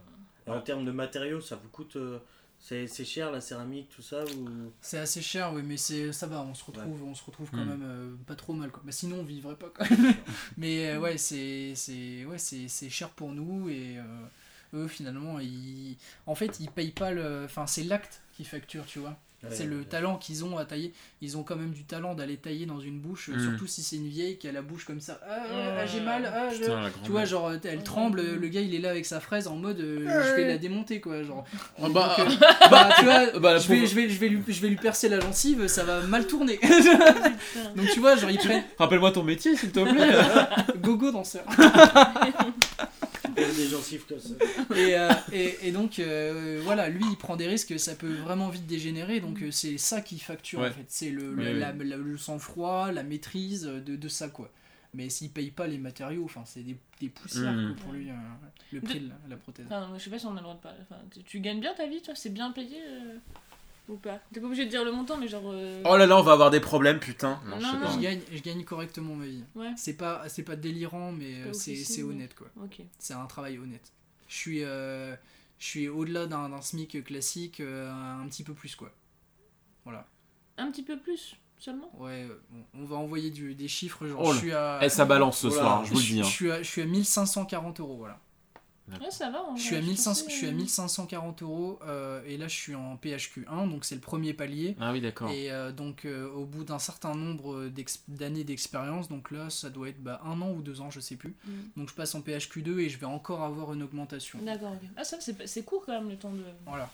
Et en termes de matériaux, ça vous coûte. euh, c'est c'est cher la céramique, tout ça ou... C'est assez cher, oui, mais c'est ça va, on se retrouve, on se retrouve quand Mm. même euh, pas trop mal. Quoi. Bah, sinon, on vivrait pas quand *laughs* même. mais euh, ouais, c'est c'est ouais, c'est c'est cher pour nous et euh, eux finalement, ils en fait, ils payent pas le, enfin c'est l'acte qui facture, tu vois. Ouais, c'est le ouais. talent qu'ils ont à tailler. Ils ont quand même du talent d'aller tailler dans une bouche, euh, Mm. surtout si c'est une vieille qui a la bouche comme ça. Ah, Ouais. ah, j'ai mal. Ah, je- Putain, Tu vois, genre, elle tremble, le gars il est là avec sa fraise en mode euh, je vais la démonter quoi. Genre, Ah bah, Donc, euh, bah, tu vois, *laughs* Bah, la je, vais, je, vais, je, vais lui, je vais lui percer la gencive, ça va mal tourner. *laughs* Donc tu vois, genre ils prennent Rappelle-moi ton métier, s'il te plaît. gogo danseur. *laughs* Il y a des gencives comme ça. *laughs* Et, euh, et, et donc euh, voilà, lui il prend des risques, ça peut vraiment vite dégénérer, donc euh, c'est ça qui facture Ouais. en fait. C'est le, le, oui. la- la- le sang-froid, la maîtrise de, de ça quoi. Mais s'il paye pas les matériaux, enfin c'est des, des poussières quoi, pour lui, euh, le prix de la, la prothèse. Enfin, je sais pas si on a le droit de parler. Enfin, tu, tu gagnes bien ta vie, toi C'est bien payé euh, ou pas T'es pas obligé de dire le montant, mais genre. euh, Oh là là, on va avoir des problèmes, putain. Non, je sais Non, pas. Je gagne, je gagne correctement ma vie. Ouais, C'est pas, c'est pas délirant, mais pas euh, c'est officiel, c'est mais- honnête quoi. ok. C'est un travail honnête. Je suis, euh, je suis au-delà d'un d'un SMIC classique, euh, un petit peu plus quoi. Voilà. Un petit peu plus seulement Ouais, euh, bon, on va envoyer du- des chiffres. Genre, Oh là. je suis à. Eh, ça balance ce Oula. soir, je vous le je, dis. hein. je suis à, je suis à 1540 euros, voilà. Ouais, ça va. en Je suis à, 1500, pensais, je suis à euh, 1540 euros euh, et là je suis en PHQ1, donc c'est le premier palier. Ah oui, d'accord. Et euh, donc euh, au bout d'un certain nombre d'années d'expérience, donc là ça doit être bah, un an ou deux ans, je sais plus. Mm. Donc je passe en PHQ2 et je vais encore avoir une augmentation. D'accord, ok. Ah, ça, c'est court quand même le temps de. Voilà.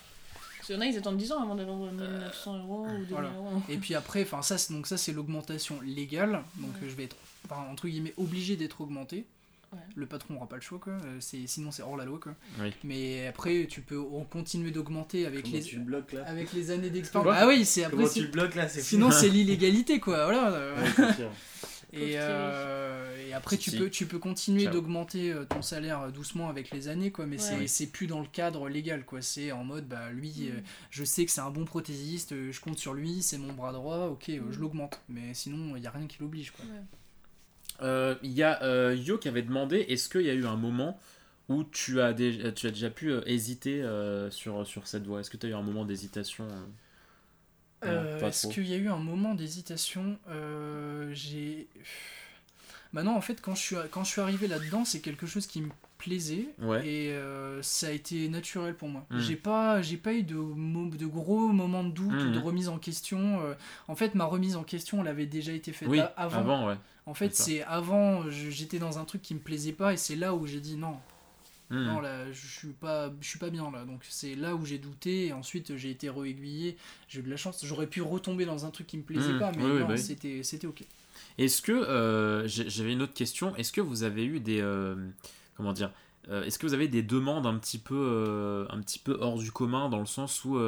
Parce qu'il y en a, ils attendent 10 ans avant d'avoir 1900 euros ou 2000 voilà. euros. Et puis après, enfin ça, c'est- donc ça c'est l'augmentation légale, donc Ouais. je vais être entre guillemets obligé d'être augmenté. Ouais. Le patron aura pas le choix quoi, euh, c'est sinon c'est hors la loi quoi. Oui. Mais après tu peux en continuer d'augmenter avec Comment les tu le bloques là avec les années d'expérience. Ah oui, c'est après tu bloques là sinon c'est *laughs* l'illégalité quoi, voilà. Ouais. *laughs* Et, euh, et après, tu Si. peux, tu peux continuer d'augmenter euh, ton salaire doucement avec les années, quoi, mais Ouais. c'est plus dans le cadre légal, quoi. C'est en mode, bah lui, euh, je sais que c'est un bon prothésiste, je compte sur lui, c'est mon bras droit, ok, euh, je Mm. l'augmente. Mais sinon, il n'y a rien qui l'oblige, quoi. Ouais. Euh, Il y a euh, Yo qui avait demandé est-ce qu'il y a eu un moment où tu as, déjà, tu as déjà pu euh, hésiter sur, sur cette voie? Est-ce que tu as eu un moment d'hésitation euh? Est-ce qu'il y a eu un moment d'hésitation? Euh, J'ai. Bah non, en fait, quand je suis, quand je suis arrivé là-dedans, c'est quelque chose qui me plaisait Ouais. et euh, ça a été naturel pour moi. Mm. J'ai pas, j'ai pas eu de, gros moments de doute ou de Mhm. remise en question. en fait, ma remise en question, elle avait déjà été faite Oui, avant. avant, ouais. En fait, c'est avant, j'étais dans un truc qui me plaisait pas et c'est là où j'ai dit non, Hmm. non là, je suis pas, je suis pas bien là. Donc c'est là où j'ai douté et ensuite j'ai été réaiguillé. J'ai eu de la chance. J'aurais pu retomber dans un truc qui me plaisait Mhm. pas, mais Oui, oui, non, oui. c'était, c'était ok. Est-ce que euh, j'avais une autre question Est-ce que vous avez eu des euh, comment dire euh, Est-ce que vous avez des demandes un petit peu euh, un petit peu hors du commun dans le sens où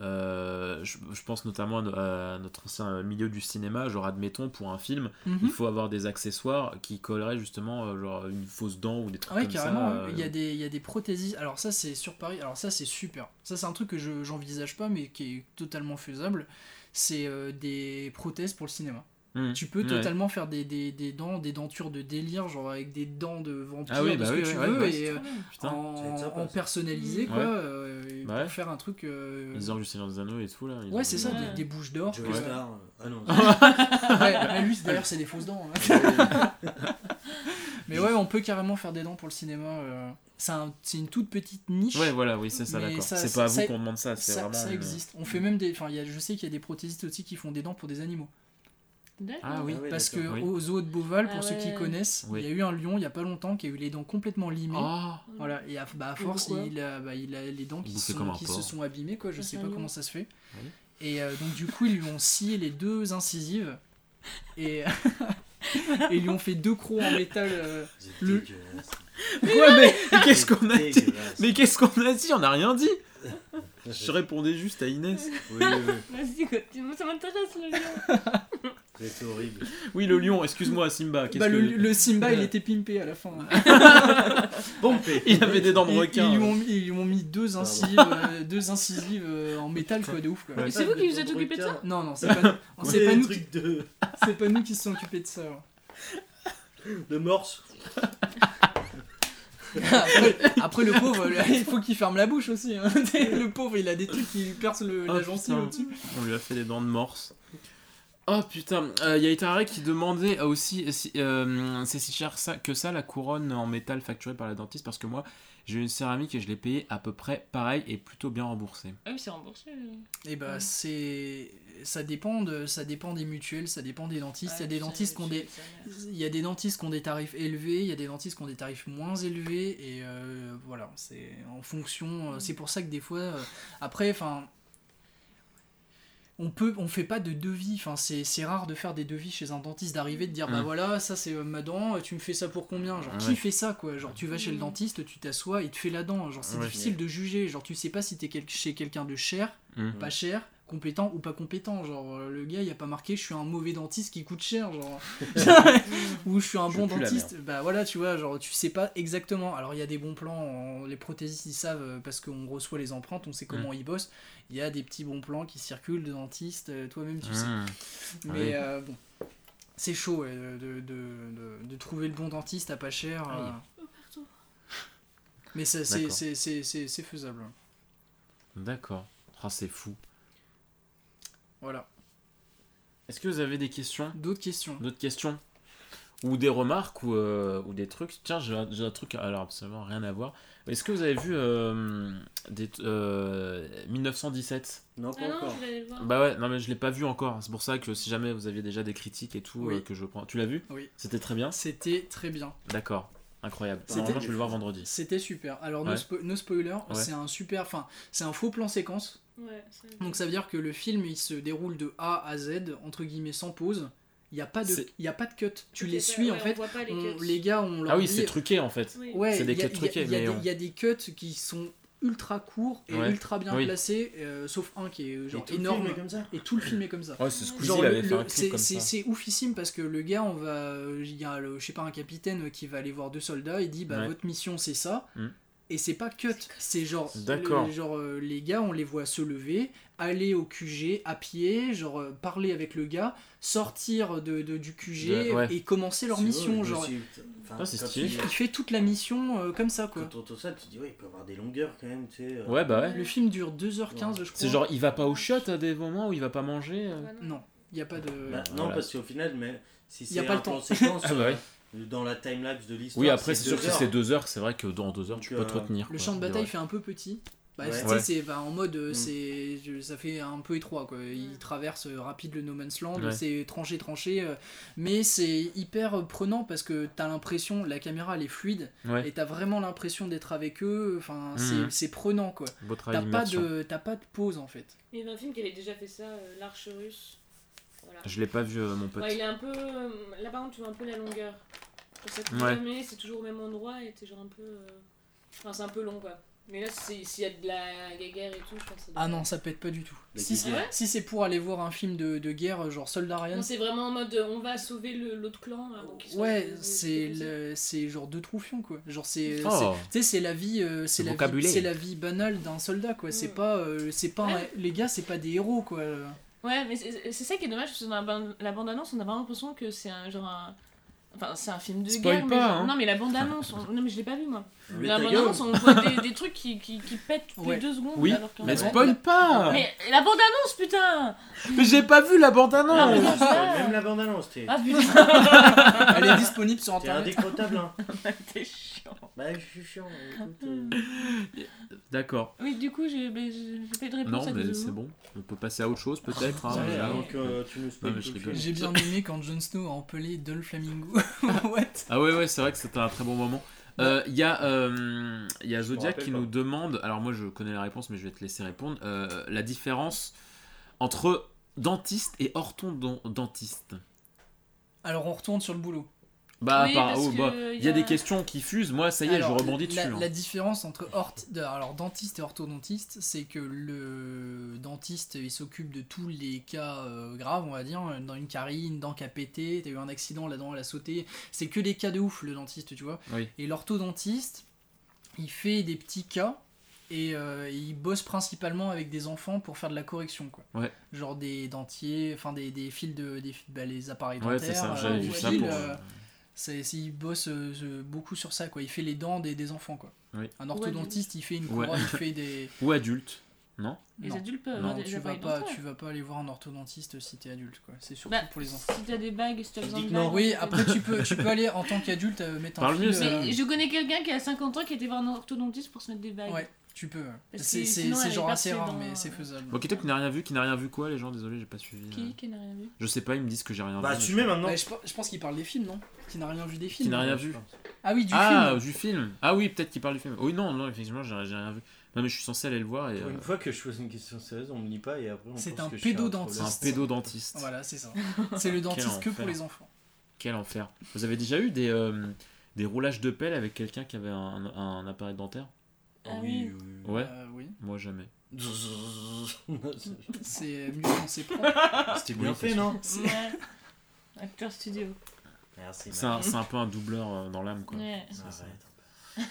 euh, je, je pense notamment à, no- à notre ancien milieu du cinéma, genre admettons pour un film, Mhm. il faut avoir des accessoires qui colleraient justement euh, genre une fausse dent ou des trucs ouais, comme carrément. ça. euh, Il y, a des, il y a des prothésistes. Alors, ça, c'est sur Paris. Alors, ça, c'est super. Ça, c'est un truc que je j'envisage pas, mais qui est totalement faisable. C'est euh, des prothèses pour le cinéma. Hmm, Tu peux ouais. totalement faire des, des, des dents, des dentures de délire, genre avec des dents de vampire, Ah oui, de bah ce oui, que tu ouais, veux, ouais, et euh. Putain, en, ça Ouais. quoi, euh, Bah ouais. pour faire un truc. euh, Les heures du Seigneur des Anneaux et tout là. Ouais, c'est ça, des, des bouches d'or. Ah non. *laughs* ouais, mais lui, d'ailleurs, c'est des fausses dents. hein. *laughs* mais ouais, on peut carrément faire des dents pour le cinéma. euh, C'est un- c'est une toute petite niche. Ouais, voilà, oui, c'est ça, d'accord. C'est pas à vous qu'on demande ça, c'est ça, vraiment. ça existe. On fait même des. Enfin, il y a- je sais qu'il y a des prothésistes aussi qui font des dents pour des animaux. Ah oui. Ah ouais, Parce que. Oui. au zoo de Beauval, pour Ah ceux qui ouais. connaissent, Oui. il y a eu un lion il y a pas longtemps qui a eu les dents complètement limées. Oh Voilà, et à, bah, à force, il a, bah, il a les dents qui, sont- se sont abîmées, quoi. Je Ah, sais pas lion. comment ça se fait. Oui. Et euh, donc, du coup, ils lui ont scié les deux incisives et, *laughs* et ils lui ont fait deux crocs en métal. euh, Le- dégueulasse. Quoi, mais, mais qu'est-ce qu'on a dit. Mais qu'est-ce qu'on a dit On n'a rien dit *laughs* Je répondais juste à Inès. Oui, oui, oui. Vas-y, ça m'intéresse le lion. *laughs* C'était horrible. *laughs* Oui, le lion, excuse-moi, Simba. Bah, le, que- le Simba, il était pimpé à la fin. *laughs* Pompé. Il avait des dents de Ils, requin. ils lui ont mis, ils lui ont mis deux incisives, euh, deux incisives euh, en métal, quoi, de ouf. Quoi. Mais c'est vous qui vous êtes occupé de ça Non, non, c'est pas, nous- *laughs* c'est pas, nous qui, de, c'est pas nous qui se sont occupés de ça. de morse. Après, après, le pauvre, là, il faut qu'il ferme la bouche aussi. hein. le pauvre, il a des trucs qui lui percent le- Oh, la gencive putain. au-dessus. On lui a fait des dents de morse. Oh putain, il y a Itare qui demandait euh, aussi euh, si, euh, c'est si cher ça, que ça la couronne en métal facturée par la dentiste parce que moi j'ai une céramique et je l'ai payée à peu près pareil et plutôt bien remboursée. Ah oui, c'est remboursé. Et bah, Ouais. c'est. Ça dépend, de... ça dépend des mutuelles, ça dépend des dentistes. il y a des dentistes qui ont des. c'est- Il y a des dentistes qui ont des tarifs élevés, il y a des dentistes qui ont des tarifs moins élevés, et euh, voilà, c'est en fonction. euh, C'est pour ça que des fois, euh, après, enfin, on peut, on fait pas de devis. Enfin, c'est rare de faire des devis chez un dentiste, d'arriver de dire, bah Mm. voilà, ça c'est euh, ma dent, tu me fais ça pour combien? Genre, Ouais. qui fait ça quoi? Genre, tu vas chez le dentiste, tu t'assois, il te fait la dent. Genre, c'est Ouais. difficile de juger. Genre, tu sais pas si t'es quel- chez quelqu'un de cher, Mm. pas cher, compétent ou pas compétent. Genre, euh, le gars, il a pas marqué je suis un mauvais dentiste qui coûte cher, genre. *laughs* *laughs* ou je suis un Je bon dentiste. Bah voilà, tu vois, genre, tu sais pas exactement. Alors, il y a des bons plans, les prothésistes, ils savent euh, parce qu'on reçoit les empreintes, on sait comment ils bossent. Il y a des petits bons plans qui circulent de dentistes, euh, toi-même, tu sais. Mm. Mais Oui. euh, bon. C'est chaud ouais, de, de, de, de trouver le bon dentiste à pas cher. Aïe. euh. Mais ça, c'est D'accord. c'est- c'est- c'est- c'est faisable. D'accord. Ah, c'est fou. Voilà. Est-ce que vous avez des questions? D'autres questions D'autres questions? Ou des remarques ou, euh, ou des trucs? Tiens, j'ai un, truc, alors absolument rien à voir. Est-ce que vous avez vu euh, des, euh, 1917 Non, pas Ah non, encore. je vais aller le voir. Bah ouais, non mais je l'ai pas vu encore. C'est pour ça que si jamais vous aviez déjà des critiques et tout, Oui. euh, que je prends. Tu l'as vu? Oui. C'était très bien? C'était très bien. D'accord. Incroyable. C'était- Normalement, je vais le voir vendredi. C'était super. Alors, Ouais. no, spo- no spoiler, Ouais. c'est un super. Enfin, c'est un faux plan séquence. Ouais, Donc, ça veut dire que le film, il se déroule de A à Z, entre guillemets, sans pause. Il n'y a, pas de- y a pas de cut. Tu les ça- suis, en on fait. voit pas les On- cuts. les gars, on leur Ah oui, dit- c'est truqué en fait. Oui. Ouais, C'est des y cuts y truqués, il y on- Il y a des cuts qui sont ultra courts et Ouais. ultra bien Oui. placés, euh, sauf un qui est genre Et énorme. est comme ça. Et tout le film est comme ça. Ouais, c'est oufissime parce que le gars, on va, il y a le, je sais pas un capitaine qui va aller voir deux soldats et dit bah Ouais. votre mission c'est ça. Mm. Et c'est pas cut, c'est genre, D'accord. le- genre euh, les gars, on les voit se lever, aller au QG à pied, genre euh, parler avec le gars, sortir de, de- du QG De- ouais. et commencer leur mission. je Genre, suis- enfin, Ah, stylé. il- il fait toute la mission euh, comme ça quoi. Quand ça, tu te dis, ouais, il peut y avoir des longueurs quand même, tu sais. euh. Ouais, bah ouais. Le film dure 2h15 je crois. C'est genre, il va pas au shot à des moments où il va pas manger euh Ah, non. Non. Il n'y a pas de. Bah, non, Voilà. parce qu'au final, mais si Y c'est a pas le temps. plan séquence *laughs* Ah bah ouais. Dans la timelapse de l'histoire. Oui, après, c'est sûr que si c'est deux heures, c'est vrai que dans deux heures, tu peux te retenir. Le quoi, champ de bataille vrai. fait un peu petit. Bah, Ouais. Ouais. c'est bah, en mode, euh, Mm. c'est, ça fait un peu étroit quoi. Il traverse euh, rapide le No Man's Land, Ouais. c'est tranché, tranché, euh, mais c'est hyper prenant parce que t'as l'impression, la caméra elle est fluide Ouais. et t'as vraiment l'impression d'être avec eux. Enfin, Mhm. c'est, prenant quoi. T'as pas de, t'as pas de pause en fait. Il y avait un film qui avait déjà fait ça, euh, L'Arche russe. Voilà. Je l'ai pas vu, euh, mon pote. Ouais, il est un peu. euh, Là, par contre, tu vois un peu la longueur. Ouais. c'est toujours au même endroit et t'es genre un peu. euh, Enfin, c'est un peu long quoi. Mais là, s'il y a de la guerre et tout, je pense que ça Ah non, ça pète pas du tout. Si, c'est- si c'est pour aller voir un film de, de guerre, genre Soldat Ryan, Non, c'est vraiment en mode on va sauver le- l'autre clan. Ouais, c'est c'est genre deux troufions quoi. Genre c'est, Oh. c'est- tu sais c'est la vie, euh, c'est la vie, vocabulaire. c'est la vie banale d'un soldat quoi. C'est Mm. pas, euh, c'est pas, Ouais. les gars c'est pas des héros quoi. Ouais, mais c'est c'est ça qui est dommage, parce que dans la, ban- la bande-annonce, on a vraiment l'impression que c'est un genre un. Enfin, c'est un film de Spoil guerre, pas, mais genre- hein. Non, mais la bande-annonce, on- non, mais je l'ai pas vu moi. Mais la bande-annonce, on voit des, des trucs qui, qui, qui pètent toutes Ouais. les deux secondes. Oui, alors mais spoil pas Mais la bande-annonce, putain Mais j'ai pas vu la Ah, mais bande-annonce non, ça- Même la bande-annonce, t'es Ah putain, *laughs* Elle est disponible sur t'es internet. indécrottable. Hein. *laughs* t'es chiant. Bah, je suis chiant. Écoute, *laughs* euh, D'accord. Oui, du coup, j'ai mais j'ai- j'ai pas eu de réponse Non, à mais de c'est bon. On peut passer à autre chose, peut-être. hein, tu nous Non, mais je le rigole. film. J'ai bien aimé quand Jon Snow a empelé Dol Flamingo. *laughs* *laughs* What? Ah ouais, ouais, c'est vrai que c'était un très bon moment. Euh, Il y a, euh, il y a Zodiac rappelle qui pas. nous demande, alors moi je connais la réponse mais je vais te laisser répondre, euh, la différence entre dentiste et orthodontiste. Alors on retourne sur le boulot. Bah, Oui, par- oh, bah, il y a des questions qui fusent, moi ça y est, Alors, je rebondis dessus. La, hein. la différence entre alors, dentiste et orthodontiste, c'est que le dentiste il s'occupe de tous les cas euh, graves, on va dire. Dans une carie, une dent qui a pété, t'as eu un accident, la dent elle a sauté. C'est que des cas de ouf le dentiste, tu vois. Oui. Et l'orthodontiste, il fait des petits cas et euh, il bosse principalement avec des enfants pour faire de la correction, quoi. Ouais. Genre des dentiers, enfin des, des fils de. Des, fils- bah, les appareils Ouais, dentaires. c'est ça, euh, j'avais ou vu ça pour. euh, euh, il bosse euh, beaucoup sur ça, quoi. Il fait les dents des, des enfants, quoi. Oui. Un orthodontiste, il fait une Ouais. couronne, il fait des. *laughs* Ou adulte, non Les Non. adultes peuvent Non, avoir des tu vas pas, tu vas pas aller voir un orthodontiste si t'es adulte, quoi. C'est surtout Bah, pour les enfants. Si t'as des bagues, si t'as Tu besoin de que non. bagues. Oui, après tu peux, tu peux aller en tant qu'adulte euh, mettre un Parle fil. mieux, ça. euh, Mais je connais quelqu'un qui a 50 ans qui était voir un orthodontiste pour se mettre des bagues. Ouais, tu peux. C'est genre assez rare, dans- mais c'est faisable. Bon, Kito qui n'a rien vu, qui n'a rien vu quoi, les gens Désolé, j'ai pas suivi. euh. Qui, qui n'a rien vu Je sais pas, ils me disent que j'ai rien Bah, vu. assumez maintenant. Bah, je, pe- je pense qu'il parle des films, non? Qui n'a rien vu des films. n'a rien vu. Ah oui, du ah, film. du film Ah oui, peut-être qu'il parle du film. Oui, non, non, effectivement, j'ai rien vu. Non, mais je suis censé aller le voir et. Pour euh, une fois que je pose une question sérieuse, on me lit pas et après on C'est un pédodentiste. C'est un pédodentiste. Voilà, c'est ça. C'est le dentiste que pour les enfants. Quel enfer. Vous avez déjà eu des, euh, des roulages de pelle avec quelqu'un qui avait un, un appareil dentaire? Ah oui, oui. oui. Ouais, Euh, oui. moi jamais. C'est mieux quand c'est propre. C'était bien fait, c'est non Ouais. Acteur studio. Merci. C'est un, c'est un peu un doubleur euh, dans l'âme quoi. Ouais. *laughs*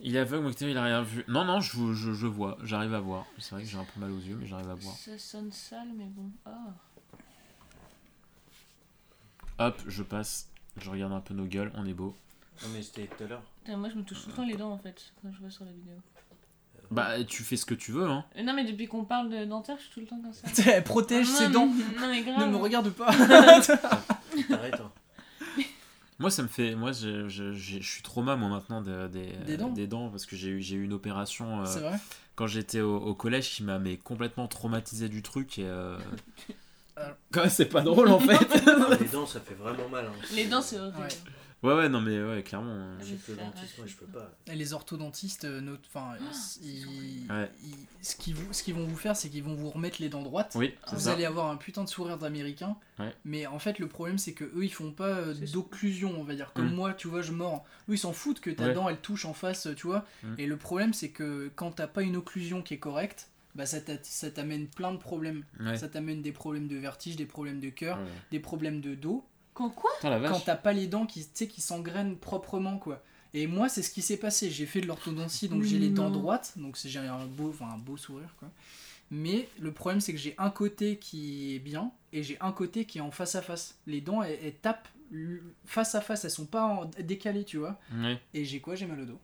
Il est aveugle, il a rien vu. Non, non, je, je, je vois, j'arrive à voir. C'est vrai que j'ai un peu mal aux yeux, mais j'arrive à voir. Ça sonne sale, mais bon. Ah. Hop, je passe, je regarde un peu nos gueules, on est beau. Non, mais c'était tout à l'heure. Putain, moi, je me touche tout le temps les dents en fait quand je vois sur la vidéo. Bah, tu fais ce que tu veux, hein. Euh, Non, mais depuis qu'on parle de dentaire, je suis tout le temps comme ça. *laughs* Elle protège Ah, ses non, dents. mais- Non, mais grave. Ne me regarde pas. *laughs* *laughs* Arrête. hein. Moi, ça me fait. Moi, je, je, je- je suis trauma, moi, maintenant, de- des, Des dents parce que j'ai eu, j'ai eu une opération euh, vrai quand j'étais au, au collège qui m'a mais complètement traumatisé du truc. Et, euh... Alors- Quand même, c'est pas drôle en fait. Les dents, ça fait vraiment mal. Hein. Les dents, c'est horrible. Ouais. Ouais, ouais, non, mais ouais, clairement. euh, J'ai fait le dentiste, moi je peux pas. Et les orthodontistes, euh, notre- enfin, ils- Ouais. ils- ce qu'ils vous- ce qu'ils vont vous faire, c'est qu'ils vont vous remettre les dents droites. Oui, Vous ça. allez avoir un putain de sourire d'américain. Ouais. Mais en fait, le problème, c'est que eux, ils font pas euh, d'occlusion, on va dire. Comme Mm. moi, tu vois, je mords. Eux, ils s'en foutent que ta Ouais. dent, elle touche en face, tu vois. Mm. Et le problème, c'est que quand t'as pas une occlusion qui est correcte, bah, ça t'a- ça t'amène plein de problèmes. Ouais. Ça t'amène des problèmes de vertige, des problèmes de cœur, Ouais. des problèmes de dos. Quand quoi Quand t'as pas les dents qui, tu sais, qui s'engrainent proprement, quoi. Et moi, c'est ce qui s'est passé. J'ai fait de l'orthodontie, donc j'ai les dents droites, donc j'ai un beau, enfin, un beau sourire, quoi. Mais le problème, c'est que j'ai un côté qui est bien et j'ai un côté qui est en face à face. Les dents, elles, elles tapent face à face, elles sont pas en- décalées, tu vois. Ouais. Et j'ai quoi? J'ai mal au dos.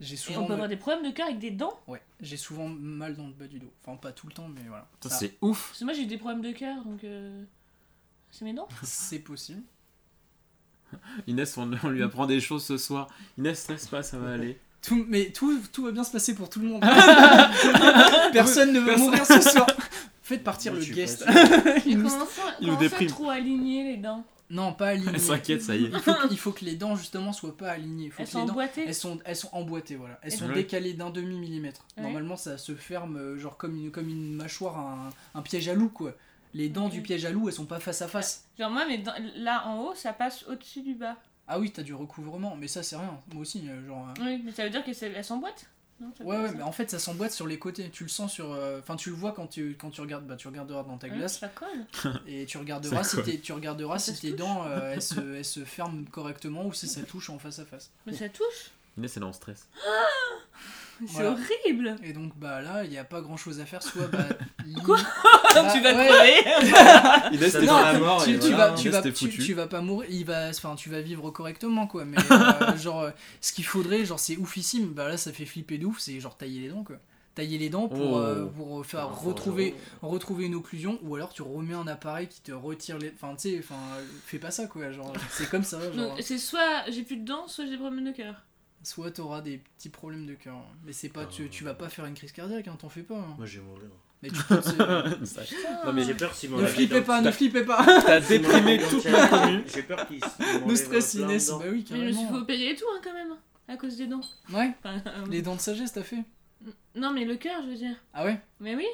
J'ai Et souvent, on peut mal- avoir des problèmes de cœur avec des dents? Ouais, j'ai souvent mal dans le bas du dos. Enfin, pas tout le temps, mais voilà. Ça, Ça, c'est ouf. Parce que moi j'ai eu des problèmes de cœur donc. euh, C'est mes *laughs* dents c'est possible. *laughs* Inès, on, on lui apprend des choses ce soir. Inès, stresse pas, ça va aller? Tout, mais tout, tout va bien se passer pour tout le monde. *laughs* Personne ne va mourir ce soir. Faites partir Moi, le guest. Il nous- il nous déprime. trop aligner les dents Non, pas aligné. Elle s'inquiète, ça y est. Il faut, que, il faut que les dents justement soient pas alignées. Il faut Elles que sont les dents, emboîtées elles sont, elles sont emboîtées, voilà. Elles Et- sont décalées d'un demi millimètre. Ouais. Normalement, ça se ferme euh, genre comme une, comme une mâchoire, un, un piège à loup quoi. Les dents du piège à loup, elles sont pas face à face. Genre moi dents, là en haut ça passe au-dessus du bas. Ah oui, t'as du recouvrement, mais ça c'est rien. Moi aussi, euh, genre. euh, Oui, mais ça veut dire qu'elles s'emboîtent Non, Ouais, mais en fait, ça s'emboîte sur les côtés. Tu le sens sur. euh, Enfin, tu le vois quand tu, quand tu regardes. Bah, tu regarderas dans ta glace Ça colle. *laughs* et tu regarderas si, tes- tu regarderas Ça si tes touche. dents euh, elles, *laughs* se, elles se ferment correctement ou si ça touche en face à face. Mais ça touche. Inès, elle est en stress. *gasps* C'est Voilà. horrible. Et donc, bah là, il n'y a pas grand chose à faire. Soit, bah. *laughs* Bah, tu vas ouais. crever. *laughs* Inès, t'es Non, dans la mort, tu, et tu voilà, vas, hein. tu, Inès, vas, t'es tu, foutu. tu vas pas mourir, il va, enfin, tu vas vivre correctement quoi. Mais *laughs* euh, genre, euh, ce qu'il faudrait, genre, c'est oufissime. Bah là, ça fait flipper de ouf. C'est genre tailler les dents quoi. Tailler les dents pour, Oh. euh, pour faire Enfin, retrouver, retrouver une occlusion, ou alors tu remets un appareil qui te retire les. Enfin, tu sais, enfin, euh, fais pas ça quoi. Genre, c'est comme ça. Genre, Donc c'est soit j'ai plus de dents, soit j'ai des problèmes de cœur. Soit t'auras des petits problèmes de cœur, mais c'est pas, tu, tu vas pas faire une crise cardiaque, hein, t'en fais pas. hein. Moi, je vais mourir. Mais tu peux. te- *laughs* Ça- Non, mais J'ai peur s'il ne flippez pas, ne flippez pas. T'as déprimé toute la commune. J'ai peur qu'il Nous stress Inès, bah oui, Mais je me suis carrément. fait opérer et tout hein, quand même. À cause des dents. Ouais, Enfin, euh, les dents de sagesse, t'as fait Non mais le cœur je veux dire. Ah ouais? Mais oui.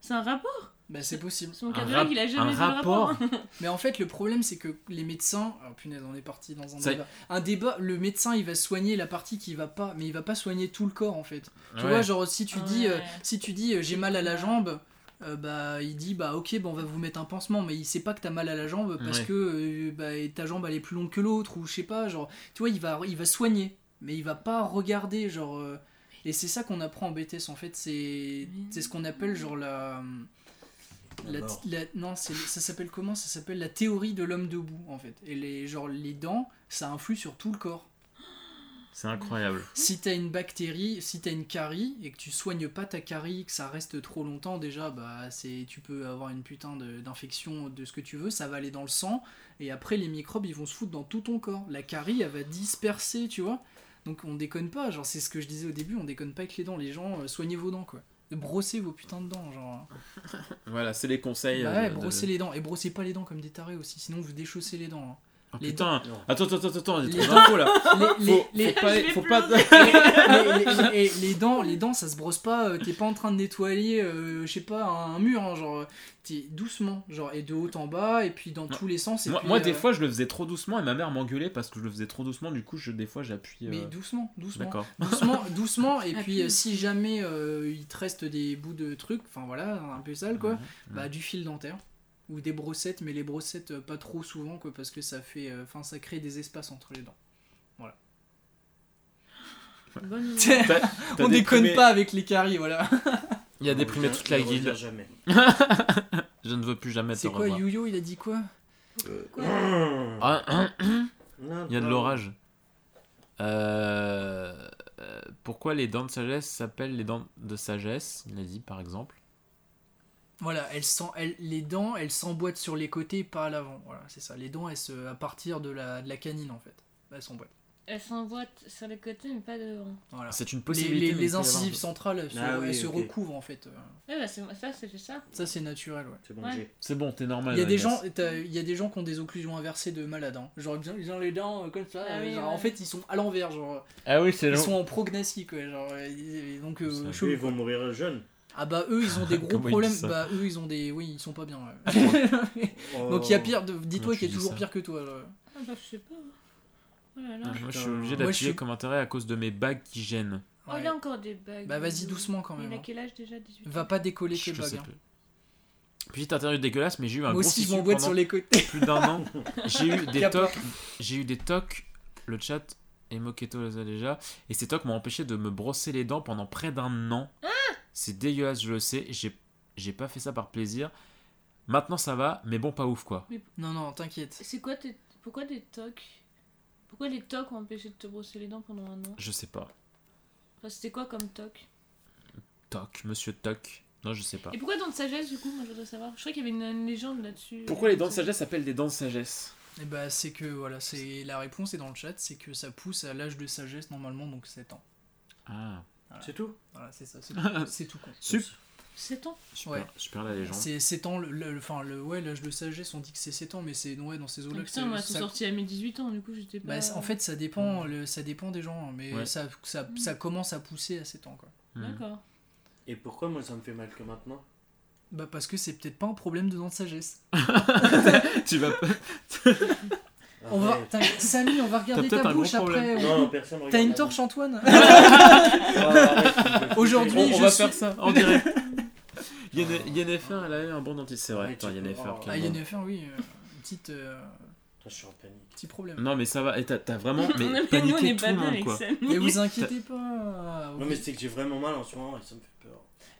C'est un rapport. Bah c'est possible. Un cardiologue il a un jamais vu le rapport. rapport. *laughs* Mais en fait, le problème, c'est que les médecins. Alors, punaise, on est parti dans un Ça y- débat. Un débat, le médecin, il va soigner la partie qui va pas, mais il va pas soigner tout le corps, en fait. Tu Ouais. vois, genre, si tu dis, euh, si tu dis euh, j'ai mal à la jambe. euh, bah, il dit bah ok bon on va vous mettre un pansement mais il sait pas que t'as mal à la jambe parce Ouais. que euh, bah, ta jambe elle est plus longue que l'autre ou je sais pas genre tu vois il va il va soigner mais il va pas regarder genre euh, et c'est ça qu'on apprend en BTS en fait c'est c'est ce qu'on appelle genre la La non, ça s'appelle comment? Ça s'appelle la théorie de l'homme debout en fait. Et les genre les dents, ça influe sur tout le corps. C'est incroyable. Si t'as une bactérie, si t'as une carie et que tu soignes pas ta carie, que ça reste trop longtemps déjà, bah c'est tu peux avoir une putain de- d'infection de, ce que tu veux, ça va aller dans le sang et après les microbes ils vont se foutre dans tout ton corps. La carie elle va disperser, tu vois. Donc on déconne pas, genre c'est ce que je disais au début, on déconne pas avec les dents, les gens euh, soignez vos dents quoi. Brossez vos putains de dents, genre. Voilà, c'est les conseils. Bah euh, ouais, de- brossez les dents et brossez pas les dents comme des tarés aussi, sinon vous déchaussez les dents. hein. Oh, les putain. Non. Attends, attends, attends, attends, il y a trop d'infos là. Les, Faut, les- les- faut pas. *laughs* Les, dents, les dents, ça se brosse pas. euh, T'es pas en train de nettoyer, euh, je sais pas, un, un mur, hein, genre. T'es doucement, genre, et de haut en bas, et puis dans Non. tous les sens. Et moi, puis, moi, euh, des fois, je le faisais trop doucement et ma mère m'engueulait parce que je le faisais trop doucement. Du coup, je, des fois, j'appuie. euh, Mais doucement, doucement. D'accord. Doucement, *laughs* doucement, et puis euh, si jamais euh, il te reste des bouts de trucs, enfin voilà, un peu sale quoi, Mhm. bah du fil dentaire. Ou des brossettes, mais les brossettes euh, pas trop souvent quoi, parce que ça fait. euh, Enfin, ça crée des espaces entre les dents. Bonne *laughs* t'as On déconne pas avec les caries, voilà. Il a déprimé Je toute la guilde. jamais. *laughs* Je ne veux plus jamais te C'est quoi, revoir. Yuyo, il a dit quoi? Ah, hein, Non, Il y a de l'orage. Euh, pourquoi les dents de sagesse s'appellent les dents de sagesse? Il a dit par exemple. Voilà, elles sent, elles, les dents, elles s'emboîtent sur les côtés, pas à l'avant. Voilà, c'est ça. Les dents, elles se, à partir de la, de la canine en fait, elles s'emboîtent. Elle s'emboîte sur les côtés mais pas devant. Voilà. C'est une Les, possibilité. les, les avoir incisives centrales, elles, se, Ah oui, elles se ok. recouvrent en fait. Ouais bah c'est ça c'est ça. Ça, c'est naturel, ouais. C'est bon, Ouais. C'est bon, t'es normal. Il y a des gens, il y a des gens qui ont des occlusions inversées de malades. hein. Genre, ils ont- ils ont les dents euh, comme ça. Ah oui, genre, ouais. En fait, ils sont à l'envers. Genre, Ah oui, c'est ils long. sont en prognathie, quoi. Genre, ils- donc, euh, Eux, ils quoi. vont mourir jeunes. Ah bah eux, ils ont des *laughs* gros problèmes. Bah eux, ils ont des, oui, ils sont pas bien. ouais. *laughs* Oh. *laughs* donc il y a pire. de- Dis-toi qu'il y a toujours ça pire que toi. là. Ah bah je sais pas. Oh là là. Moi, je suis obligé d'appuyer suis- comme intérêt à cause de mes bagues qui gênent. Oh il a encore des bagues. Bah vas-y doucement quand même. Il a hein. quel âge déjà 18 Va pas décoller tes bagues. hein. Petite interview dégueulasse, mais j'ai eu un Moi gros aussi, je pendant sur les côtés. plus d'un an. J'ai eu des tocs. J'ai eu des tocs. Le chat et Moketo les a déjà. Et ces tocs m'ont empêché de me brosser les dents pendant près d'un an. C'est dégueulasse, je le sais. J'ai j'ai pas fait ça par plaisir. Maintenant ça va, mais bon, pas ouf quoi. Non non, t'inquiète. C'est quoi tes... Pourquoi des tocs? Pourquoi les tocs ont empêché de te brosser les dents pendant un an? Je sais pas. Enfin, C'était quoi comme toc? Toc, monsieur Toc. Non, je sais pas. Et pourquoi dents de sagesse du coup? Moi je voudrais savoir. Je crois qu'il y avait une, une légende là-dessus. Pourquoi les dents de sagesse s'appellent des dents de sagesse? Et bah, c'est que, voilà, c'est la réponse est dans le chat, c'est que ça pousse à l'âge de sagesse normalement, donc 7 ans. Ah, C'est tout? Voilà, c'est ça, c'est *laughs* c'est tout con. Sup. 7 ans? Super, Ouais. super la légende. C'est 7 ans, le, le- enfin, le, ouais, l'âge de sagesse, on dit que c'est 7 ans, mais c'est ouais, dans ces eaux-là que Putain, c'est ça- sorti à mes 18 ans, du coup j'étais pas. Bah, c'est- en fait, ça dépend, le, ça dépend des gens, hein, mais Ouais. ça, ça, ça commence à pousser à 7 ans, quoi. Hmm. D'accord. Et pourquoi moi ça me fait mal que maintenant? Bah, parce que c'est peut-être pas un problème de dents de sagesse. *laughs* tu vas pas. *laughs* On va, Samy, on va regarder ta un bouche après. Non, personne T'as regarde une la torche, Antoine *laughs* Aujourd'hui, On, on je va suis- faire ça en direct. Yennefer, elle a eu un bon dentiste, c'est vrai. Ouais, Attends, Yennefer. Ah. Yennefer, oui, euh, petite, euh, je suis en panique. petit problème. Non, mais ça va. Et t'as vraiment mais Mais nous on paniqué est tout pas le bien monde, avec quoi. Samy. Mais vous inquiétez pas. Non, mais c'est que j'ai vraiment mal en ce moment et ça me fait.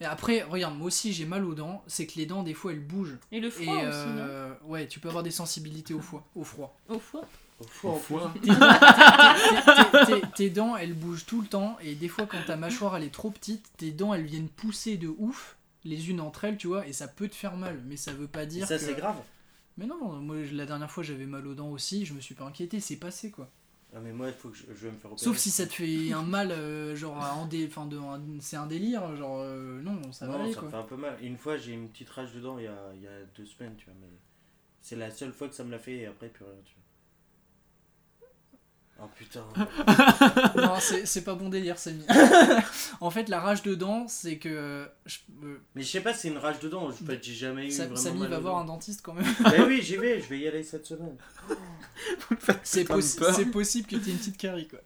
Et après, regarde, moi aussi j'ai mal aux dents, c'est que les dents, des fois, elles bougent. Et le Et froid aussi, non euh, ouais, tu peux avoir des sensibilités au foie, au froid. Au foie Au foie, Au foie. Tes, tes- tes- tes- tes dents, elles bougent tout le temps, et des fois, quand ta mâchoire elle est trop petite, tes dents elles viennent pousser de ouf, les unes entre elles, tu vois, et ça peut te faire mal, mais ça veut pas Et dire ça, que. c'est grave. Mais non, moi la dernière fois j'avais mal aux dents aussi, je me suis pas inquiété, c'est passé quoi. Ah, mais moi, il faut que je, je vais me faire opérer. Sauf si ça te fait un mal, euh, genre, en dé... enfin, de... un- c'est un délire, genre, euh, non, ça va non, aller ça quoi. me fait un peu mal. Une fois, j'ai une petite rage dedans il y a, il y a deux semaines, tu vois, mais c'est la seule fois que ça me l'a fait et après, plus rien, tu vois. Oh putain. *laughs* non, c'est pas bon délire, Samy. *laughs* en fait, la rage de dents, c'est que. je- euh, mais je sais pas, c'est une rage. Je fait, j'ai jamais eu Sa- vraiment Samy mal va voir un dents. dentiste quand même. Mais oui, j'y vais, je vais y aller cette semaine. *laughs* C'est de possi- possible que tu aies une petite carie quoi.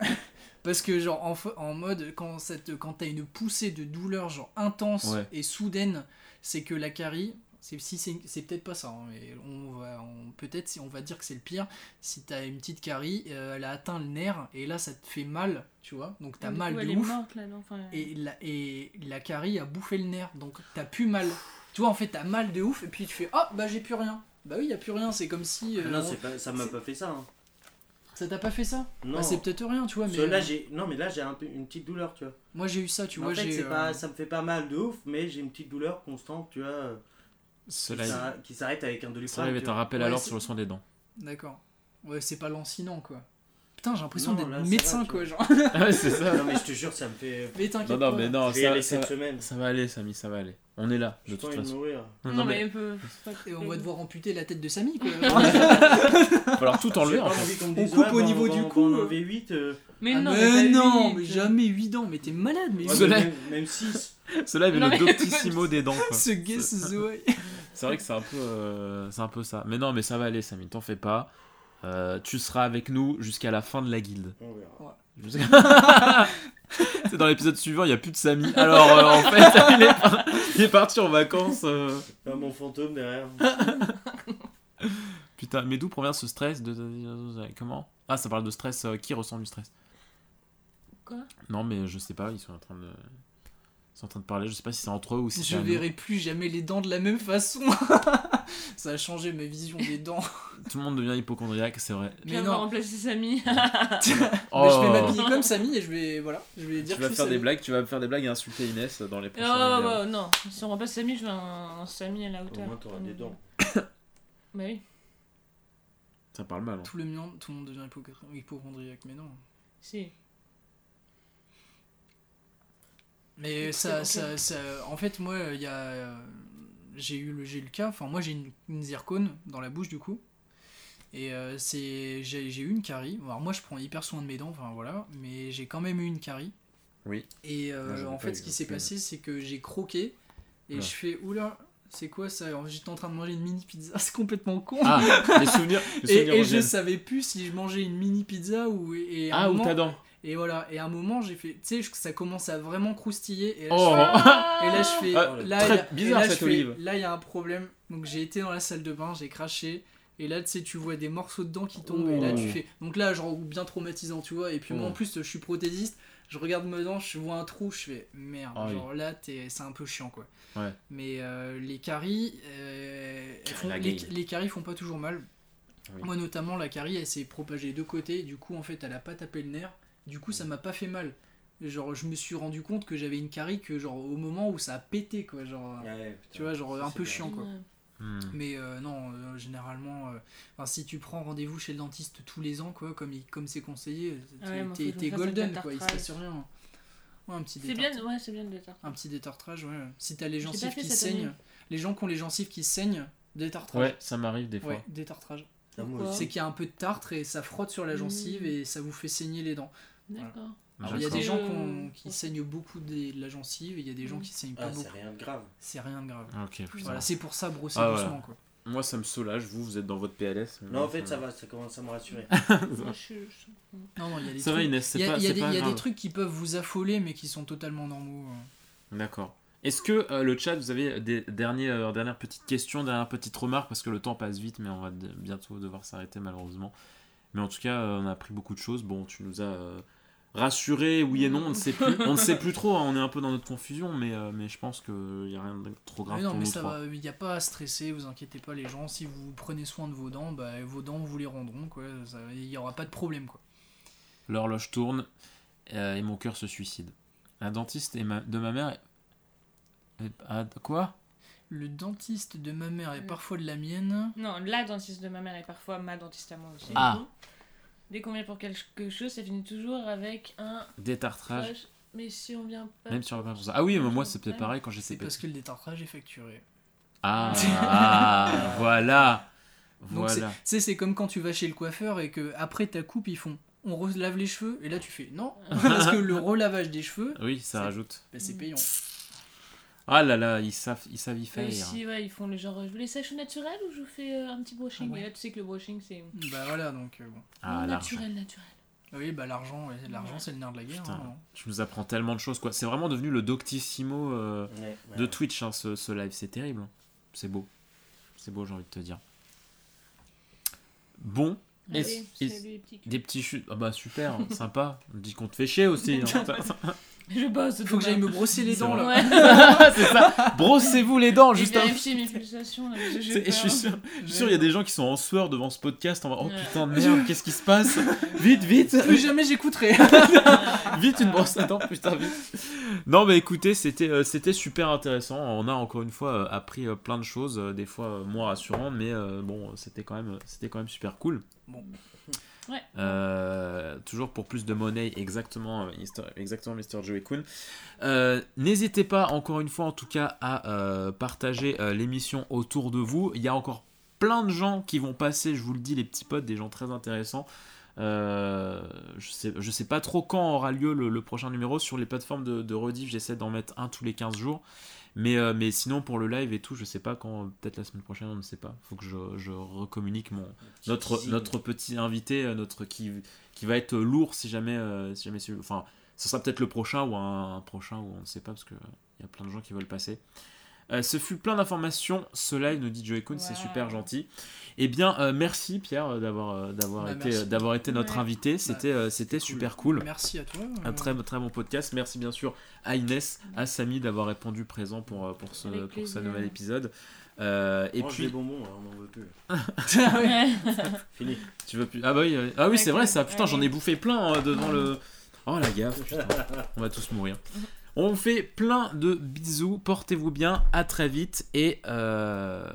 Parce que genre en, en mode quand, quand t'as une poussée de douleur genre intense Ouais. et soudaine, c'est que la carie, c'est si c'est peut-être pas ça, hein, mais on va on- peut-être si on va dire que c'est le pire. Si t'as une petite carie, euh, elle a atteint le nerf et là ça te fait mal, tu vois, donc t'as mal coup, de elle est ouf. morte là, non enfin, Et la, et la carie a bouffé le nerf, donc t'as plus mal. Tu vois, en fait, t'as mal de ouf, et puis tu fais Ah, bah j'ai plus rien. Bah oui, y a plus rien, c'est comme si. euh, Ah non, on- c'est pas, ça m'a pas fait ça. Hein. Ça t'a pas fait ça? Non. Bah, C'est peut-être rien, tu vois, mais. Là, euh, j'ai... Non, mais là, j'ai un une petite douleur, tu vois. Moi j'ai eu ça, tu Mais vois, en fait, euh, pas, ça me fait pas mal de ouf, mais j'ai une petite douleur constante, tu vois, euh, Cela s'arrête- qui s'arrête avec un ça doliprane. arrive tu est un rappel Ouais, alors c'est- sur le soin des dents. D'accord. Ouais, c'est pas lancinant, quoi. Putain, j'ai l'impression d'être médecin, va, quoi, genre. *laughs* Ah ouais, c'est ça. Non, mais je te jure, ça me fait. mais t'inquiète Non, non, pas. mais non, je vais y aller ça, cette ça, semaine. ça va aller, Samy, ça va aller. On est là, de toute envie de façon. mourir. Non, Non, mais mais. peu- Et on va devoir amputer la tête de Samy, quoi. *laughs* il va falloir tout enlever en fait. On coupe au niveau va- du va cou, euh. enlever 8. euh, Mais Ah, non, mais non, mais jamais 8 dents, mais t'es malade, mais. Cela- même, même 6. Cela Non, le doctissimo *laughs* des dents. Quoi. Ce ce Zoé. C'est vrai que c'est un peu, euh, c'est un peu ça. Mais non, mais ça va aller, Samy. T'en fais pas. Euh, tu seras avec nous jusqu'à la fin de la guilde. On verra. *laughs* C'est dans l'épisode suivant, il y a plus de Samy. Alors euh, en fait, *laughs* il est, par- il est parti en vacances. euh. Mon fantôme derrière. *laughs* Putain, mais d'où provient ce stress de, comment? Ah, ça parle de stress. euh, qui ressent du stress? Quoi? Non, mais je sais pas. Ils sont en train de, sont en train de parler. Je sais pas si c'est entre eux ou si c'est Je verrai plus jamais les dents de la même façon. *laughs* ça a changé ma vision des dents. *laughs* Tout le monde devient hypochondriaque, c'est vrai. Mais Mais on va non. remplacer Samy. *laughs* Mais je Oh. vais m'habiller comme Samy et je vais voilà, je vais dire Tu que vas je suis faire des blagues, tu vas faire des blagues et insulter Inès dans les Oh, prochaines vidéos. bah, non, si on remplace Samy, je veux un, un Samy à la Au hauteur. moins, t'auras des dents. *coughs* Bah oui, Ça parle mal. hein. Tout le monde, tout le monde devient hypochondri- hypochondriaque, mais non. si. Mais ça, ça, ça, en fait, moi, il y a, euh, j'ai eu le, j'ai eu le cas. Enfin, moi, j'ai une, une zircone dans la bouche du coup, et euh, c'est, j'ai, j'ai eu une carie. Alors moi, je prends hyper soin de mes dents, enfin voilà, mais j'ai quand même eu une carie. Oui. Et euh, en fait, ce qui s'est passé, c'est que j'ai croqué et je fais oula. C'est quoi ça? J'étais en train de manger une mini pizza, *laughs* c'est complètement con. Ah, les souvenirs. Les et souvenirs et je savais plus si je mangeais une mini pizza ou et à un Ah, ou moment- ta dent. Et voilà, et à un moment, j'ai fait, tu sais, ça commence à vraiment croustiller. Et là, Oh. je fais- et là, je fais. Ah, là, très il y a- bizarre, là, je cette fais- olive. Là, il y a un problème. Donc, j'ai été dans la salle de bain, j'ai craché. Et là, tu sais, tu vois des morceaux de dents qui tombent. Et là, tu Oh. fais. Donc là, genre, bien traumatisant, tu vois. Et puis, moi, en plus, je suis prothésiste. Je regarde mes dents, je vois un trou, je fais merde. Ah oui. genre là, c'est un peu chiant, quoi. Ouais. Mais euh, les caries, euh, font- les, les caries font pas toujours mal. Oui. Moi, notamment, la carie, elle s'est propagée de côté. Du coup, en fait, elle a pas tapé le nerf. Du coup, ça m'a pas fait mal. genre je me suis rendu compte que j'avais une carie que genre au moment où ça a pété quoi, genre Ouais, tu vois genre Ça, un peu bien. chiant quoi. Ouais. Hmm. Mais euh, non, euh, généralement, euh, si tu prends rendez-vous chez le dentiste tous les ans, quoi, comme il- comme c'est conseillé, ouais, t'es golden, quoi, il se passe rien. Ouais, un petit C'est bien, ouais, c'est bien de détartrage. un petit détartrage, ouais. Si t'as les gencives qui saignent, année. les gens qui ont les gencives qui saignent, détartrage. Ouais, ça m'arrive des fois. Ouais, détartrage. Ah. C'est qu'il y a un peu de tartre et ça frotte sur la gencive Mmh. et ça vous fait saigner les dents. D'accord. Alors, il y a des gens Euh, qu'on- qui saignent beaucoup des- de la gencive et il y a des gens Mm. qui saignent pas Ah, c'est beaucoup. rien de grave. C'est rien de grave. Ah, Ok, putain. Voilà, c'est pour ça brosser Ah, doucement, quoi. Moi, ça me soulage. Vous, vous êtes dans votre PLS. Non, en fait, ça va, ça commence à me rassurer. *laughs* Non, non, il y a des Ça va, Inès, c'est Il y a, pas, il y a c'est des, pas il y a des grave. trucs qui peuvent vous affoler, mais qui sont totalement normaux. euh. D'accord. Est-ce que euh, le chat, vous avez des derniers, euh, dernières petites questions, dernières petites remarques? Parce que le temps passe vite, mais on va de- bientôt devoir s'arrêter malheureusement. Mais en tout cas, euh, on a appris beaucoup de choses. Bon, tu nous as rassurés, oui et non, on ne sait plus, on ne sait plus trop. hein, on est un peu dans notre confusion, mais, euh, mais je pense qu'il n'y a rien de trop grave Mais non, pour mais nous ça trois. va, il n'y a pas à stresser, vous inquiétez pas, les gens. Si vous prenez soin de vos dents, bah, vos dents vous les rendront, quoi. Il n'y aura pas de problème, quoi. L'horloge tourne euh, et mon cœur se suicide. Un dentiste et ma- de ma mère. est- ah, quoi? Le dentiste de ma mère et Mm. parfois de la mienne. Non, la dentiste de ma mère et parfois ma dentiste à moi aussi. Ah. Dès qu'on vient pour quelque chose, ça finit toujours avec un Détartrage. trash. Mais si on vient pas. Même sur le pain, Ah oui, mais moi, c'est peut-être pareil quand j'étais parce que le détartrage est facturé. Ah, ah, *laughs* voilà. Voilà. tu sais, c'est comme quand tu vas chez le coiffeur et que après ta coupe, ils font on relave les cheveux et là tu fais non *laughs* parce que le relavage des cheveux Oui, ça rajoute. bah, c'est payant. Ah là là, ils savent, ils savent y Et faire. si ouais, ils font le genre, je vous les sèche au naturel ou je vous fais euh, un petit brushing? Ah ouais. Et là, tu sais que le brushing, c'est Bah voilà donc euh, bon. Ah, Non, naturel, naturel. Oui bah l'argent, ouais, l'argent Ouais. c'est le nerf de la guerre. Putain. hein. Tu nous apprends tellement de choses, quoi. C'est vraiment devenu le doctissimo euh, Ouais, ouais. de Twitch, hein, ce, ce live. C'est terrible. hein. C'est beau. C'est beau, j'ai envie de te dire. Bon. Et- Allez, et- salut les petits culs. Des petits chutes? Ah bah super, hein, sympa. On dit qu'on te fait chier aussi. hein. *laughs* Je bosse. Faut que j'aille me brosser les dents là. Ouais. *laughs* c'est ça. Brossez-vous les dents, juste avant. vérifier mes pulsations. Là, Je suis sûr, je suis sûr, il y a des gens qui sont en sueur devant ce podcast. En... Oh Ouais. putain de merde, qu'est-ce qui se passe? Vite, vite *laughs* Plus jamais j'écouterai. *laughs* Vite une brosse à dents, putain, vite. Non, mais écoutez, c'était euh, c'était super intéressant. On a encore une fois euh, appris euh, plein de choses, euh, des fois euh, moins rassurantes, mais euh, bon, c'était quand même c'était quand même super cool. Bon. Euh, toujours pour plus de monnaie, exactement, euh, exactement, Mr. Joey Kun. Euh, N'hésitez pas, encore une fois, en tout cas, à partager l'émission autour de vous. Il y a encore plein de gens qui vont passer, je vous le dis, les petits potes, des gens très intéressants. Je sais, sais pas trop quand aura lieu le, le prochain numéro sur les plateformes de, de rediff. J'essaie d'en mettre un tous les 15 jours. Mais, euh, mais sinon, pour le live et tout, je sais pas quand, peut-être la semaine prochaine, on ne sait pas. Faut que je, je recommunique mon, Petit notre, teasing. notre petit invité, euh, notre qui, qui va être lourd si jamais, euh, si jamais, enfin, ce sera peut-être le prochain ou un, un prochain ou on ne sait pas parce que il y a plein de gens qui veulent passer. Euh, ce fut plein d'informations. Ce live nous dit Joey c'est Wow. super gentil. Eh bien, euh, merci Pierre euh, d'avoir d'avoir Bah, été d'avoir été notre Ouais. invité. C'était euh, c'était cool. super cool. Merci à toi. Un très très bon podcast. Merci bien sûr à Inès, à Samy d'avoir répondu présent pour pour ce Avec pour ce plaisir. nouvel épisode. Euh, et puis les bonbons, hein, on n'en veut plus. *laughs* *laughs* Fini. Tu veux plus? Ah bah oui, euh, ah oui c'est vrai ça. Putain, j'en ai bouffé plein hein, devant le. Oh la gaffe, putain. On va tous mourir. *laughs* On vous fait plein de bisous. Portez-vous bien. À très vite et euh,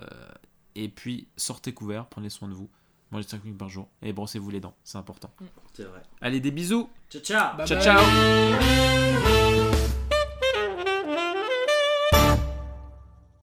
et puis sortez couverts. Prenez soin de vous. Mangez 5 minutes par jour et brossez-vous les dents. C'est important. C'est vrai. Allez des bisous. Ciao, ciao Bye ciao bye. ciao.